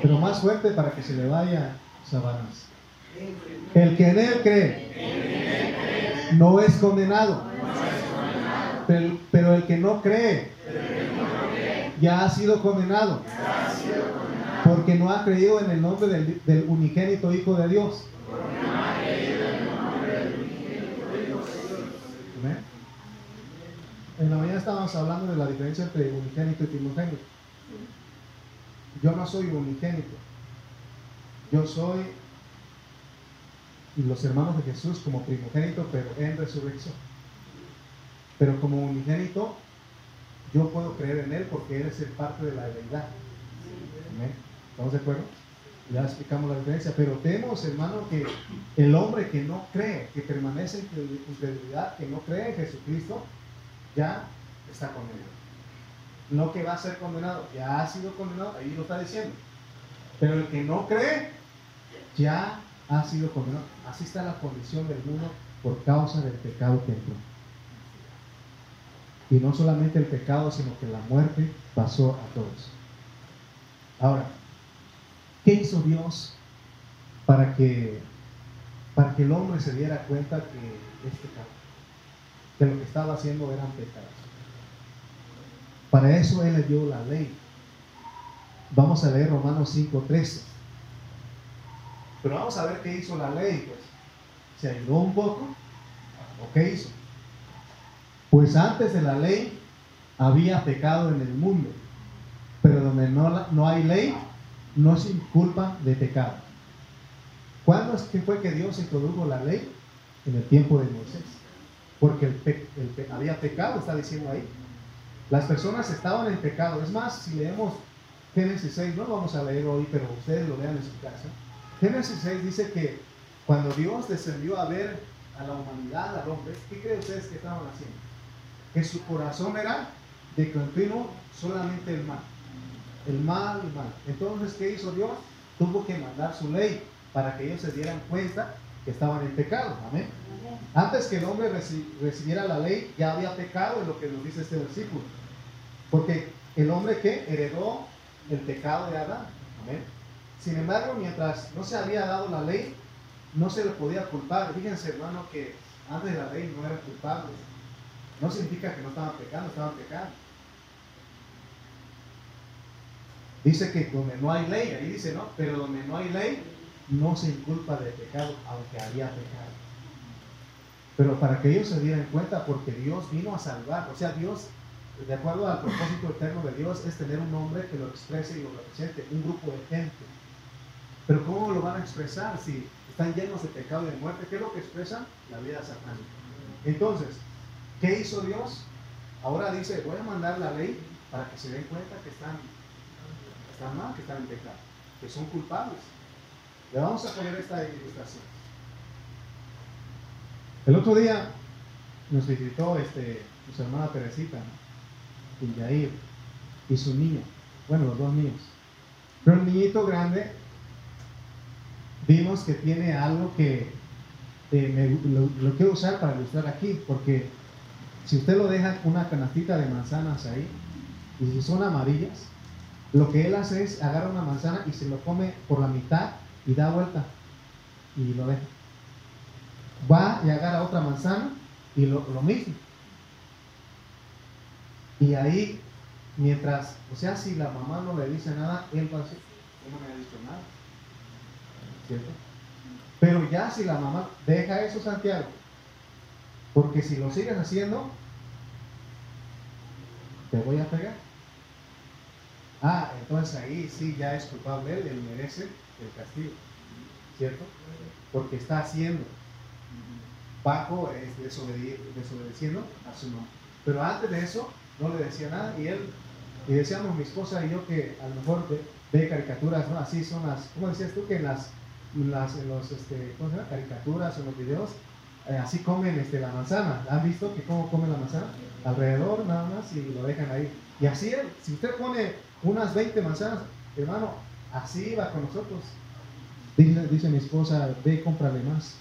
A: pero más fuerte para que se le vaya sabanas. El que en él cree, no es condenado. Pero, el que no cree, ya ha sido condenado. Porque no ha creído en el nombre del, unigénito Hijo de Dios. En la mañana estábamos hablando de la diferencia entre unigénito y primogénito. Yo no soy unigénito. Yo soy y los hermanos de Jesús como primogénito, pero en resurrección. Pero como unigénito, yo puedo creer en Él porque Él es el parte de la deidad. ¿Estamos de acuerdo? Ya explicamos la diferencia, pero tenemos, hermano, que el hombre que no cree, que permanece en incredulidad, que no cree en Jesucristo, ya está condenado. No que va a ser condenado, ya ha sido condenado, ahí lo está diciendo. Pero el que no cree, ya ha sido condenado. Así está la condición del mundo por causa del pecado que entró. Y no solamente el pecado, sino que la muerte pasó a todos. Ahora, ¿qué hizo Dios para que, para que el hombre se diera cuenta que este pecado? que lo que estaba haciendo eran pecados. Para eso Él le dio la ley. Vamos a leer Romanos 5.13. Pero vamos a ver qué hizo la ley. Pues. ¿Se ayudó un poco? ¿O qué hizo? Pues antes de la ley había pecado en el mundo. Pero donde no, no hay ley, no se inculpa de pecado. ¿Cuándo es que fue que Dios introdujo la ley? En el tiempo de Moisés porque el había pecado, está diciendo ahí. Las personas estaban en pecado. Es más, si leemos Génesis 6, no lo vamos a leer hoy, pero ustedes lo vean en su casa. Génesis 6 dice que cuando Dios descendió a ver a la humanidad, al hombre, ¿qué creen ustedes que estaban haciendo? Que su corazón era de continuo solamente el mal. El mal, el mal. Entonces, ¿qué hizo Dios? Tuvo que mandar su ley para que ellos se dieran cuenta que estaban en pecado. Amén. Antes que el hombre recibiera la ley, ya había pecado, en lo que nos dice este versículo. Porque el hombre que heredó el pecado de Adán. Amén. Sin embargo, mientras no se había dado la ley, no se le podía culpar. Fíjense, hermano, que antes de la ley no eran culpables. No significa que no estaban pecando, estaban pecando. Dice que donde no hay ley, ahí dice, ¿no? Pero donde no hay ley, no se inculpa de pecado, aunque había pecado. Pero para que ellos se dieran cuenta, porque Dios vino a salvar. O sea, Dios, de acuerdo al propósito eterno de Dios, es tener un hombre que lo exprese y lo represente, un grupo de gente. Pero ¿cómo lo van a expresar si están llenos de pecado y de muerte? ¿Qué es lo que expresan? La vida satánica. Entonces, ¿qué hizo Dios? Ahora dice, voy a mandar la ley para que se den cuenta que están, están mal, que están en pecado, que son culpables. Le vamos a poner esta ilustración. El otro día nos visitó este, su hermana Teresita, Yair, y su niño, bueno, los dos niños. Pero el niñito grande vimos que tiene algo que eh, lo, quiero usar para ilustrar aquí, porque si usted lo deja una canastita de manzanas ahí, y si son amarillas, lo que él hace es agarra una manzana y se lo come por la mitad y da vuelta y lo deja. Va y agarra otra manzana y lo, mismo. Y ahí, mientras, o sea, si la mamá no le dice nada, él va a decir, no me ha dicho nada. ¿Cierto? Pero ya si la mamá deja eso, Santiago, porque si lo sigues haciendo, te voy a pegar. Ah, entonces ahí sí ya es culpable él, él merece el castigo. ¿Cierto? Porque está haciendo. Paco es desobedeciendo a su nombre. Pero antes de eso, no le decía nada y él, y decíamos mi esposa y yo que a lo mejor ve, caricaturas, ¿no? Así son las, ¿cómo decías tú? Que las, las los, este, ¿cómo se llama? Caricaturas, en los videos, eh, así comen este, la manzana. ¿Han visto que cómo comen la manzana? Alrededor nada más y lo dejan ahí. Y así, si usted pone unas 20 manzanas, hermano, así va con nosotros. Dice, mi esposa, ve cómprale más.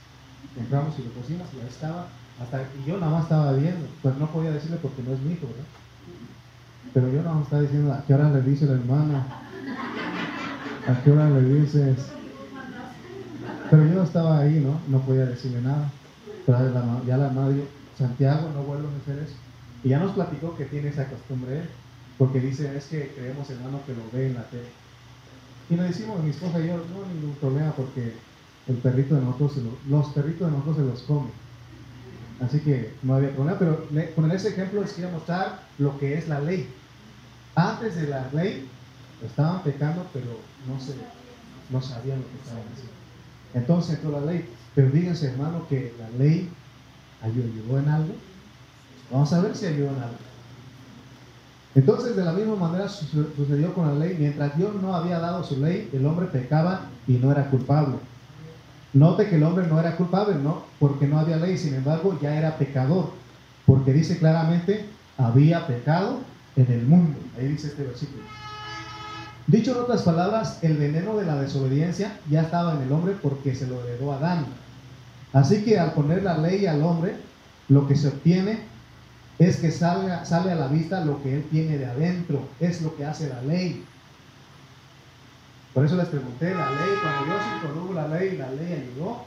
A: Compramos y lo pusimos y ahí estaba. Hasta, y yo nada más estaba viendo, pues no podía decirle porque no es mi hijo, ¿verdad? Pero yo nada más estaba diciendo, ¿a qué hora le dice la hermana? ¿A qué hora le dices? Pero yo no estaba ahí, ¿no? No podía decirle nada. Ya la madre, Santiago, no vuelvo a hacer eso. Y ya nos platicó que tiene esa costumbre porque dice, es que creemos, hermano, que lo ve en la tele. Y le decimos, mi esposa y yo, no ningún problema porque el perrito de nosotros, los perritos de nosotros se los comen. Así que no había problema, pero con ese ejemplo les quería mostrar lo que es la ley. Antes de la ley estaban pecando, pero no, se, no sabían lo que estaban haciendo. Entonces entró la ley. Pero díganse, hermano, que la ley ayudó en algo. Vamos a ver si ayudó en algo. Entonces, de la misma manera sucedió con la ley. Mientras Dios no había dado su ley, el hombre pecaba y no era culpable. Note que el hombre no era culpable, ¿no? Porque no había ley, sin embargo, ya era pecador. Porque dice claramente, había pecado en el mundo. Ahí dice este versículo. Dicho en otras palabras, el veneno de la desobediencia ya estaba en el hombre porque se lo heredó Adán. Así que al poner la ley al hombre, lo que se obtiene es que salga, sale a la vista lo que él tiene de adentro, es lo que hace la ley. Por eso les pregunté, la ley, cuando Dios introdujo la ley, la ley ayudó.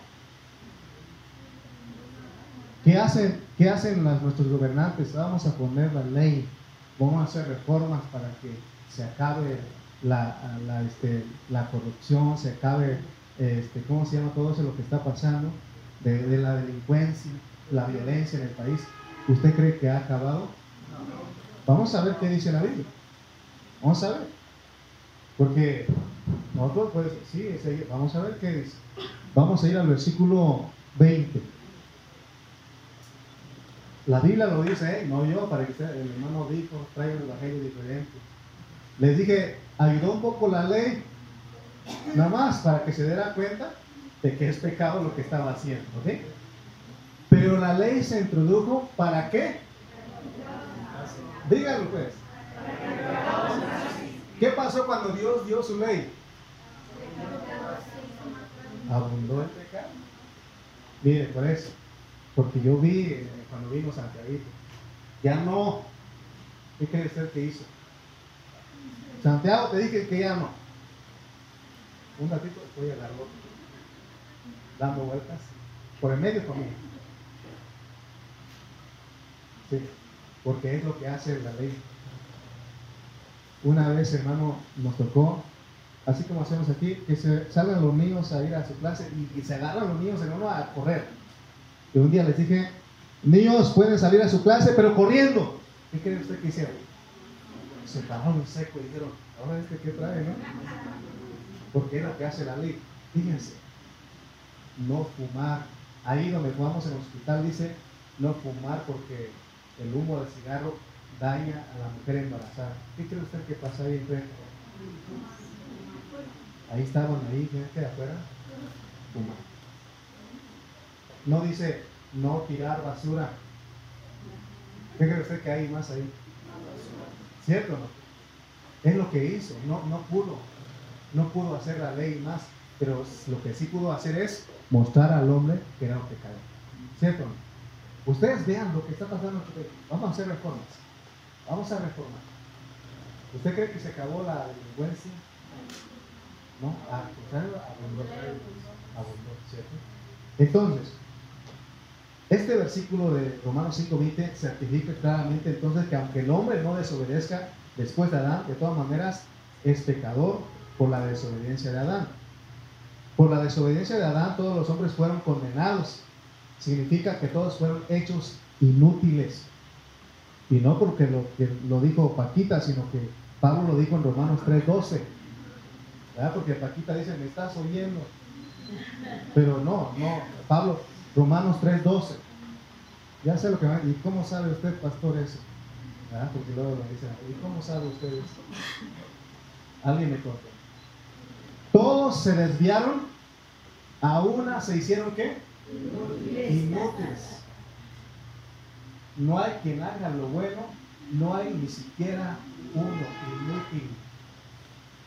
A: ¿Qué hacen, qué hacen nuestros gobernantes? Vamos a poner la ley, vamos a hacer reformas para que se acabe la, este, corrupción, se acabe, este, ¿cómo se llama todo eso lo que está pasando? de la delincuencia, la violencia en el país. ¿Usted cree que ha acabado? Vamos a ver qué dice la Biblia. Vamos a ver. Porque nosotros, pues, sí, vamos a ver qué dice. Vamos a ir al versículo 20. La Biblia lo dice, ¿eh? no yo, para que el hermano dijo, traiga un evangelio diferente. Les dije, ayudó un poco la ley, nada más para que se diera cuenta de que es pecado lo que estaba haciendo. ¿ok? Pero la ley se introdujo para qué? Díganlo pues. ¿Qué pasó cuando Dios dio su ley? Abundó el pecado. Mire, por eso. Porque yo vi eh, cuando vino Santiago, ya no. ¿Qué cree usted que hizo? Santiago te dije que ya no. Un ratito estoy largo dando vueltas por el medio conmigo. Sí, porque es lo que hace la ley. Una vez, hermano, nos tocó, así como hacemos aquí, que se salgan los niños a ir a su clase y, se agarran los niños, hermano, a correr. Y un día les dije, niños pueden salir a su clase, pero corriendo. ¿Qué cree usted que hicieron? Se pararon seco y dijeron, ahora este que trae, ¿no? Porque es lo que hace la ley. Fíjense, no fumar. Ahí donde fumamos en el hospital dice, no fumar porque el humo del cigarro daña a la mujer embarazada. ¿Qué cree usted que pasa ahí enfrente? Ahí estaban, ahí, gente de afuera, fumando. No dice no tirar basura. ¿Qué cree usted que hay más ahí? ¿Cierto? Es lo que hizo, no, no pudo, no pudo hacer la ley más, pero lo que sí pudo hacer es mostrar al hombre que era un pecado. ¿Cierto? Ustedes vean lo que está pasando. Vamos a hacer reformas. Vamos a reformar. ¿Usted cree que se acabó la delincuencia? No, a abundó, ¿cierto? Entonces, este versículo de Romanos 5:20 certifica claramente entonces que aunque el hombre no desobedezca después de Adán, de todas maneras es pecador por la desobediencia de Adán. Por la desobediencia de Adán todos los hombres fueron condenados. Significa que todos fueron hechos inútiles. Y no porque lo, lo dijo Paquita, sino que Pablo lo dijo en Romanos 3:12. Porque Paquita dice, me estás oyendo. Pero no, no, Pablo, Romanos 3:12. Ya sé lo que va. ¿Y cómo sabe usted, pastor, eso? Porque luego lo dicen, ¿y cómo sabe usted eso? Alguien me contó. Todos se desviaron, a una se hicieron qué? Inútiles. No hay quien haga lo bueno, no hay ni siquiera uno inútil.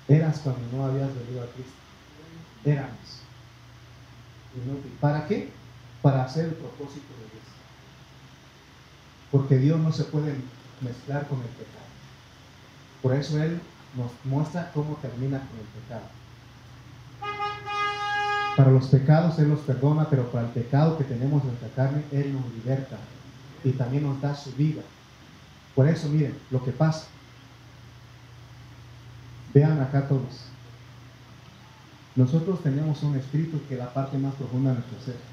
A: Eras cuando no habías venido a Cristo. Éramos. Inútil. ¿Para qué? Para hacer el propósito de Dios. Porque Dios no se puede mezclar con el pecado. Por eso Él nos muestra cómo termina con el pecado. Para los pecados Él los perdona, pero para el pecado que tenemos en nuestra carne, Él nos liberta y también nos da su vida. Por eso, miren, lo que pasa. Vean acá todos. Nosotros tenemos un espíritu que es la parte más profunda de nuestro ser.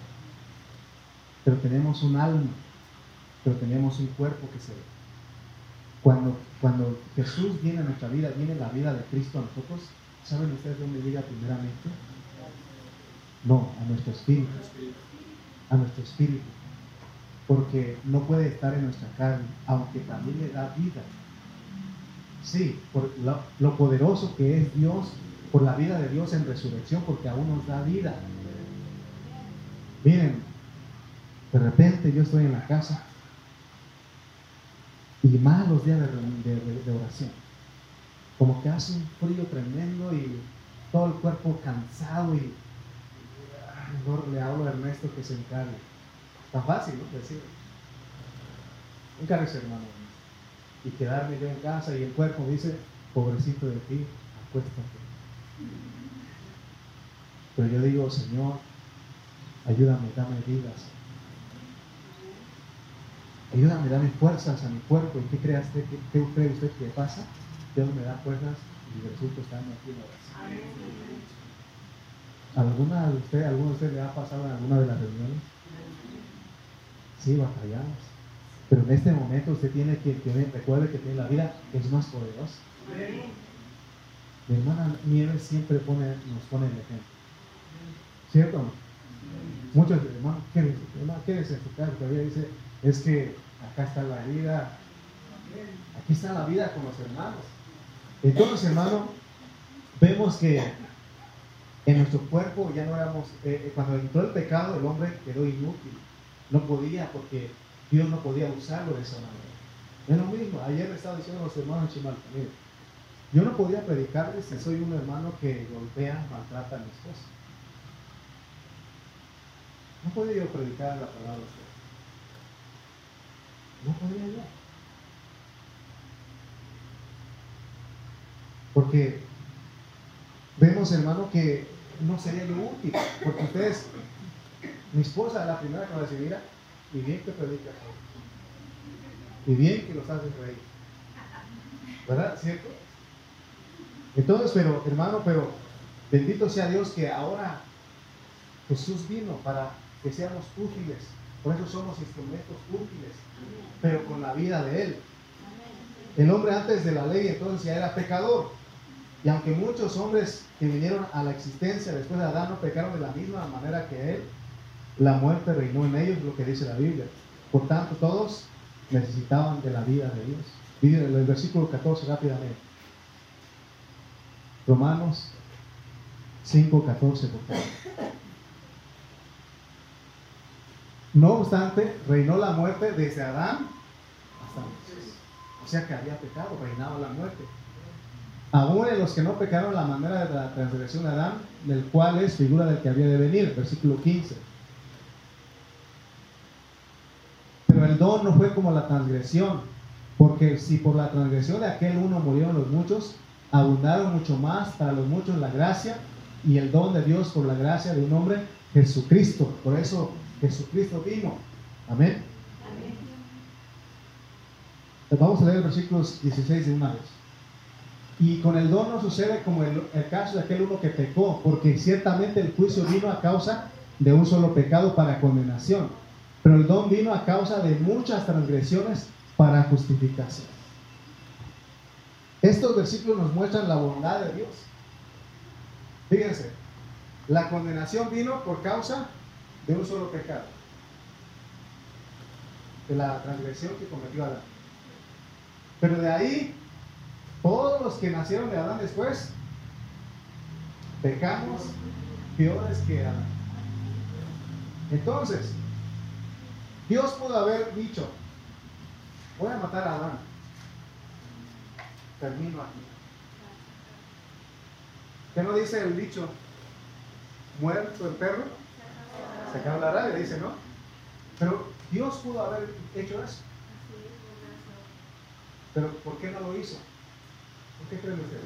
A: Pero tenemos un alma, pero tenemos un cuerpo que se ve. Cuando, cuando Jesús viene a nuestra vida, viene la vida de Cristo a nosotros, ¿saben ustedes dónde llega primeramente? No, a nuestro espíritu. A nuestro espíritu porque no puede estar en nuestra carne, aunque también le da vida. Sí, por lo, poderoso que es Dios, por la vida de Dios en resurrección, porque aún nos da vida. Miren, de repente yo estoy en la casa y más los días de, oración. Como que hace un frío tremendo y todo el cuerpo cansado y mejor le hablo a Ernesto que se encargue Tan fácil, ¿no? Decir, encárguese, hermano. Y quedarme yo en casa y el cuerpo dice, pobrecito de ti, acuéstate. Pero yo digo, Señor, ayúdame, dame vidas. Ayúdame, dame fuerzas a mi cuerpo. ¿Y qué cree usted, qué, cree usted que pasa? Dios me da fuerzas y resulta estando aquí en la. ¿Alguna de usted, alguno de ustedes le ha pasado en alguna de las reuniones? Sí, batallamos. Pero en este momento usted tiene que, recuerde que tiene la vida es más poderosa. Mi hermana Nieves siempre nos pone el ejemplo. ¿Cierto? Muchos hermanos, quédense en su casa, todavía dice, es que acá está la vida, aquí está la vida con los hermanos. Entonces, hermano, vemos que en nuestro cuerpo ya no éramos, eh, eh, cuando entró el pecado, el hombre quedó inútil. No podía porque Dios no podía usarlo de esa manera. Es lo mismo, ayer le estaba diciendo a los hermanos Chimal, yo no podía predicarles si soy un hermano que golpea, maltrata a mi esposa. No podía yo predicar la palabra usted. No podía yo. Porque vemos, hermano, que no sería yo útil. Porque ustedes, mi esposa, la primera que me recibiera, y bien que predica. Y bien que los hace reír. ¿Verdad? ¿Cierto? Entonces, pero, hermano, pero bendito sea Dios que ahora Jesús vino para que seamos útiles. Por eso somos instrumentos útiles, pero con la vida de Él. El hombre antes de la ley entonces ya era pecador. Y aunque muchos hombres que vinieron a la existencia después de Adán no pecaron de la misma manera que Él, la muerte reinó en ellos, lo que dice la Biblia. Por tanto, todos necesitaban de la vida de Dios. Miren el versículo 14 rápidamente. Romanos 5, 14, por favor. No obstante, reinó la muerte desde Adán hasta Moisés. O sea que había pecado, reinaba la muerte. Aún en los que no pecaron la manera de la transgresión de Adán, del cual es figura del que había de venir, versículo 15. Pero el don no fue como la transgresión, porque si por la transgresión de aquel uno murieron los muchos, abundaron mucho más para los muchos la gracia y el don de Dios por la gracia de un hombre, Jesucristo. Por eso Jesucristo vino. Amén. Vamos a leer el versículo 16 de una vez. Y con el don no sucede como el, el, caso de aquel uno que pecó, porque ciertamente el juicio vino a causa de un solo pecado para condenación, pero el don vino a causa de muchas transgresiones para justificación. Estos versículos nos muestran la bondad de Dios. Fíjense, la condenación vino por causa de un solo pecado, de la transgresión que cometió Adán. Pero de ahí, todos los que nacieron de Adán después, pecamos peores que Adán. Entonces, Dios pudo haber dicho, voy a matar a Adán. Termino aquí. ¿Qué no dice el dicho? Muerto el perro, acaba la rabia, dice, ¿no? Pero Dios pudo haber hecho eso. Pero ¿por qué no lo hizo? ¿Por qué creen ustedes?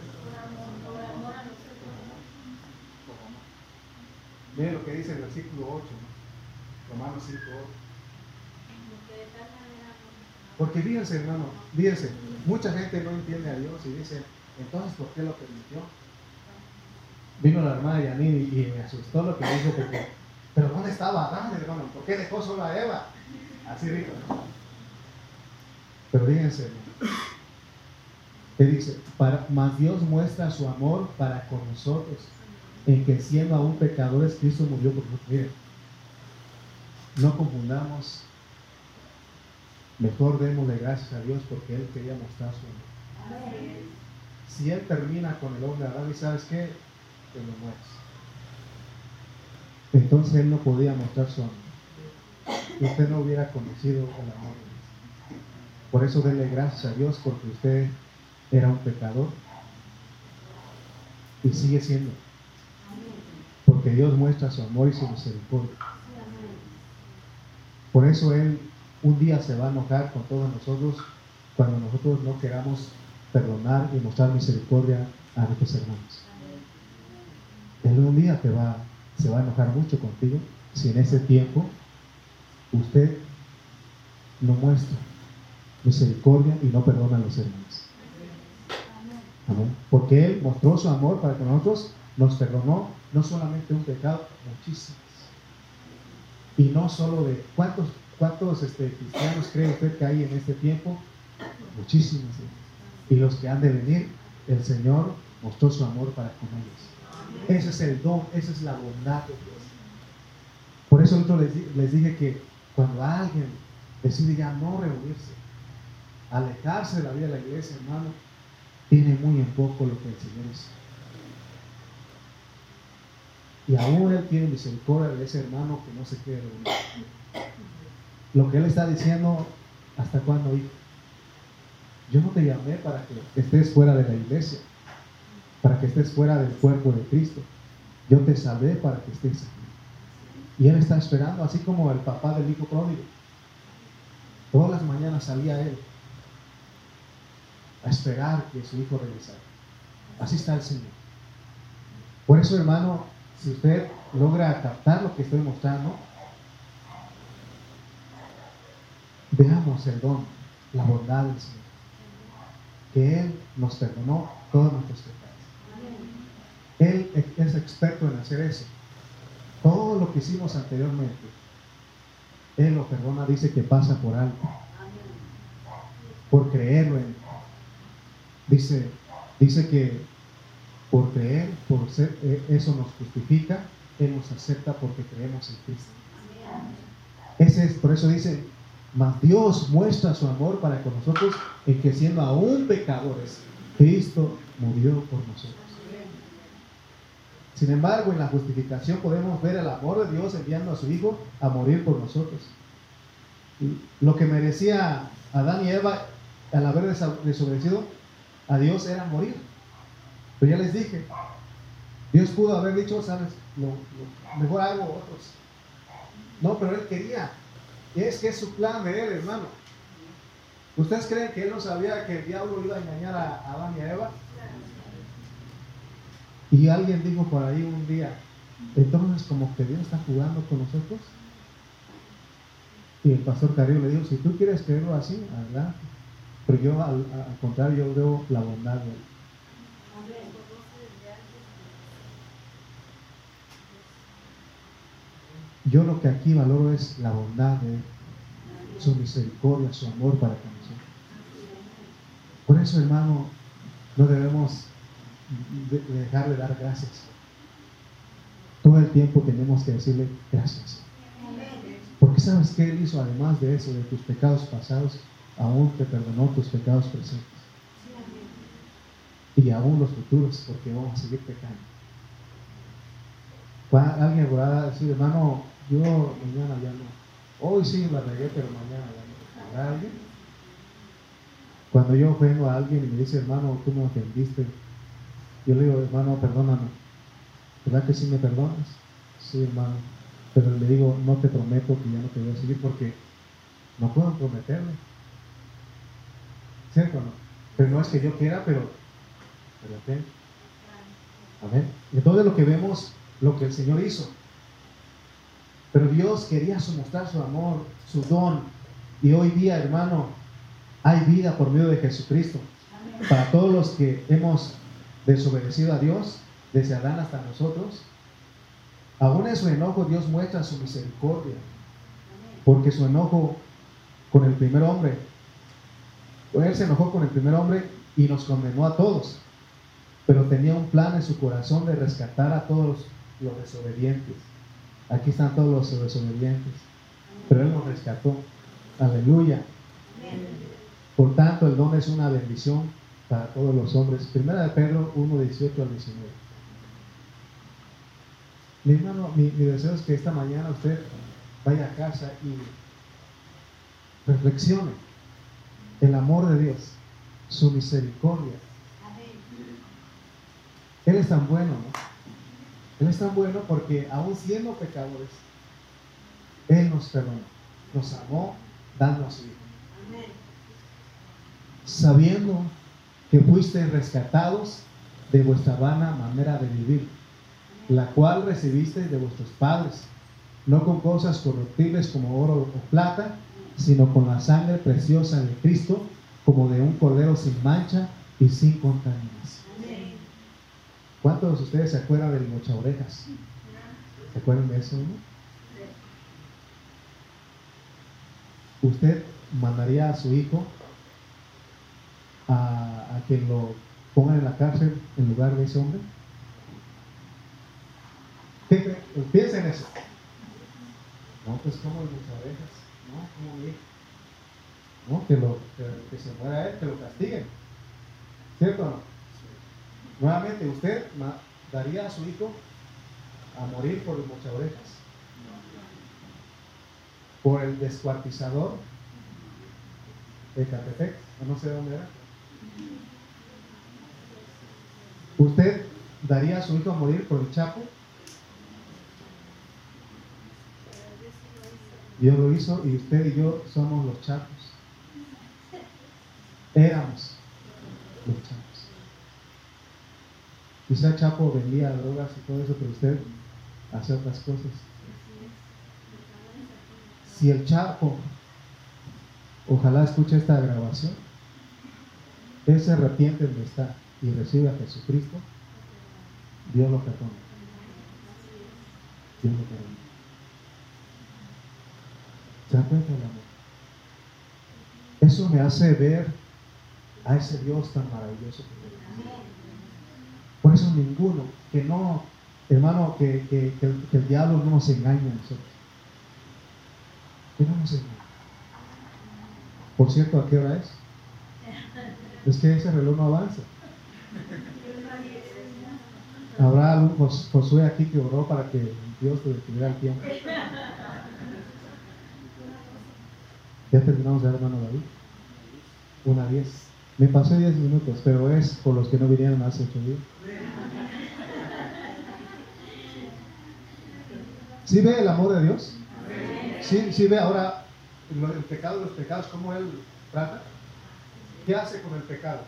A: Miren lo que dice el versículo 8, ¿no? Romanos 5, 8. Porque fíjense, hermano, fíjense, mucha gente no entiende a Dios y dice, entonces, ¿por qué lo permitió? Vino la hermana Yanini y me asustó lo que dijo porque pero ¿dónde estaba Adán, hermano? ¿Por qué dejó solo a Eva? Así dijo. Pero fíjense, que dice, para, más Dios muestra su amor para con nosotros, en que siendo aún pecadores, Cristo murió por nosotros. Miren, no confundamos, mejor démosle gracias a Dios porque Él quería mostrar su amor. Si Él termina con el hombre Adán, ¿y sabes qué? Que lo mueres entonces él no podía mostrar su amor. Usted no hubiera conocido el amor. Por eso denle gracias a Dios porque usted era un pecador y sigue siendo. Porque Dios muestra su amor y su misericordia. Por eso Él un día se va a enojar con todos nosotros cuando nosotros no queramos perdonar y mostrar misericordia a nuestros hermanos. Él un día te va se va a enojar mucho contigo si en ese tiempo usted no muestra misericordia y no perdona a los hermanos. Amén. Porque Él mostró su amor para que nosotros nos perdonó no solamente un pecado, muchísimos. Y no solo de cuántos, cuántos este, cristianos cree usted que hay en este tiempo, muchísimos. Y los que han de venir, el Señor mostró su amor para con ellos. Ese es el don, esa es la bondad de Dios. Por eso les, les dije que cuando alguien decide ya no reunirse, alejarse de la vida de la iglesia, hermano, tiene muy en poco lo que el Señor. Y aún Él tiene misericordia de ese hermano que no se quiere reunir. Lo que Él está diciendo, ¿hasta cuándo, hijo? Yo no te llamé para que estés fuera de la iglesia para que estés fuera del cuerpo de Cristo. Yo te salvé para que estés aquí. Y él está esperando, así como el papá del hijo pródigo. Todas las mañanas salía él a esperar que su hijo regresara. Así está el Señor. Por eso, hermano, si usted logra captar lo que estoy mostrando, veamos el don, la bondad del Señor. Que Él nos perdonó todos nuestros pecados. Él es experto en hacer eso. Todo lo que hicimos anteriormente, Él lo perdona, dice que pasa por algo. Por creerlo en Dice, dice que por creer, por ser, eh, eso nos justifica, Él nos acepta porque creemos en Cristo. Ese es, por eso dice, mas Dios muestra su amor para con nosotros en que siendo aún pecadores, Cristo murió por nosotros. Sin embargo, en la justificación podemos ver el amor de Dios enviando a su Hijo a morir por nosotros. Lo que merecía Adán y Eva al haber desobedecido a Dios era morir. Pero ya les dije, Dios pudo haber dicho, sabes, lo, mejor algo otros. No, pero Él quería. Es que es su plan de Él, hermano. ¿Ustedes creen que Él no sabía que el diablo iba a engañar a Adán y a Eva? Y alguien dijo por ahí un día, entonces como que Dios está jugando con nosotros. Y el pastor Carrillo le dijo, si tú quieres creerlo así, adelante. Pero yo al, contrario, yo veo la bondad de él. Yo lo que aquí valoro es la bondad de él, su misericordia, su amor para con nosotros. Por eso, hermano, no debemos de dar gracias. Todo el tiempo tenemos que decirle gracias. Porque sabes que Él hizo además de eso, de tus pecados pasados, aún te perdonó tus pecados presentes. Y aún los futuros, porque vamos a seguir pecando. Alguien podrá decir, hermano, yo mañana ya no. Hoy sí la regué, pero mañana ya no. alguien? Cuando yo vengo a alguien y me dice, hermano, tú me ofendiste, yo le digo, hermano, perdóname. ¿Verdad que sí me perdonas? Sí, hermano. Pero le digo, no te prometo que ya no te voy a seguir porque no puedo prometerme. ¿Cierto no? Pero no es que yo quiera, pero, pero Amén. Entonces lo que vemos, lo que el Señor hizo. Pero Dios quería mostrar su amor, su don. Y hoy día, hermano, hay vida por medio de Jesucristo. Para todos los que hemos desobedecido a Dios, desde Adán hasta nosotros, aún en su enojo Dios muestra su misericordia. Porque su enojo con el primer hombre él se enojó con el primer hombre y nos condenó a todos, pero tenía un plan en su corazón de rescatar a todos los desobedientes. Aquí están todos los desobedientes, pero Él nos rescató. Aleluya. Por tanto, el don es una bendición para todos los hombres. Primera de Pedro 1, 18 al 19. Mi hermano, mi, mi deseo es que esta mañana usted vaya a casa y reflexione el amor de Dios, su misericordia. Él es tan bueno, ¿no? Él es tan bueno porque aún siendo pecadores, Él nos perdonó, nos amó dando a su Hijo. Sabiendo que fuiste rescatados de vuestra vana manera de vivir, la cual recibisteis de vuestros padres, no con cosas corruptibles como oro o plata, sino con la sangre preciosa de Cristo, como de un cordero sin mancha y sin contaminación. ¿Cuántos de ustedes se acuerdan del mocha orejas? ¿Se acuerdan de eso? ¿Usted mandaría a su hijo a, que lo pongan en la cárcel en lugar de ese hombre? ¿Qué Piensa en eso. No, pues como el mocha orejas. ¿no? Que, lo, que, se muera él, que lo castiguen. ¿Cierto o no? Nuevamente, ¿usted daría a su hijo a morir por muchas orejas? ¿Por el descuartizador de Catepec? No sé dónde era. ¿Usted daría a su hijo a morir por el Chapo? Dios lo hizo y usted y yo somos los chapos. Éramos los chapos. Quizá Chapo vendía drogas y todo eso, pero usted hace otras cosas. Si el Chapo, ojalá escuche esta grabación, él se arrepiente donde está y recibe a Jesucristo, Dios lo perdona. Dios lo perdona. ¿Se da cuenta del amor? Eso me hace ver a ese Dios tan maravilloso que tenemos. Por eso ninguno, que no, hermano, que, que, el, que el diablo no nos engañe a nosotros. Que no nos engañe. Por cierto, ¿a qué hora es? Es que ese reloj no avanza. Habrá algún Jos- Josué aquí que oró para que Dios te detuviera el tiempo. Ya terminamos hermano David. Una diez. Me pasé diez minutos, pero es por los que no vinieron hace ocho días. ¿Sí ve el amor de Dios? ¿Sí, sí ve ahora el pecado los pecados, cómo Él trata? ¿Qué hace con el pecado?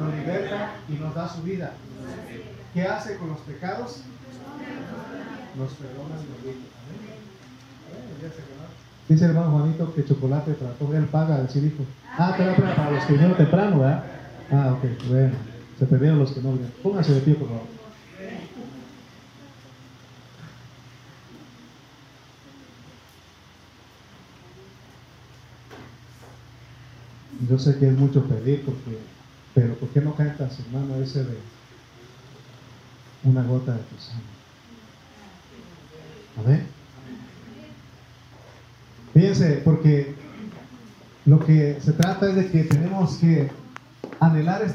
A: Nos liberta y nos da su vida. ¿Qué hace con los pecados? Nos perdona y nos acabó. Dice el hermano Juanito que chocolate para todo él paga, así dijo. Ah, pero para los que vinieron temprano, ¿verdad? Ah, ok, bueno. Se perdieron los que no vinieron. Pónganse de pie, por favor. Yo sé que es mucho pedir, porque, pero ¿por qué no cantas, hermano, ese de una gota de tu sangre? Amén. Fíjense, porque lo que se trata es de que tenemos que anhelar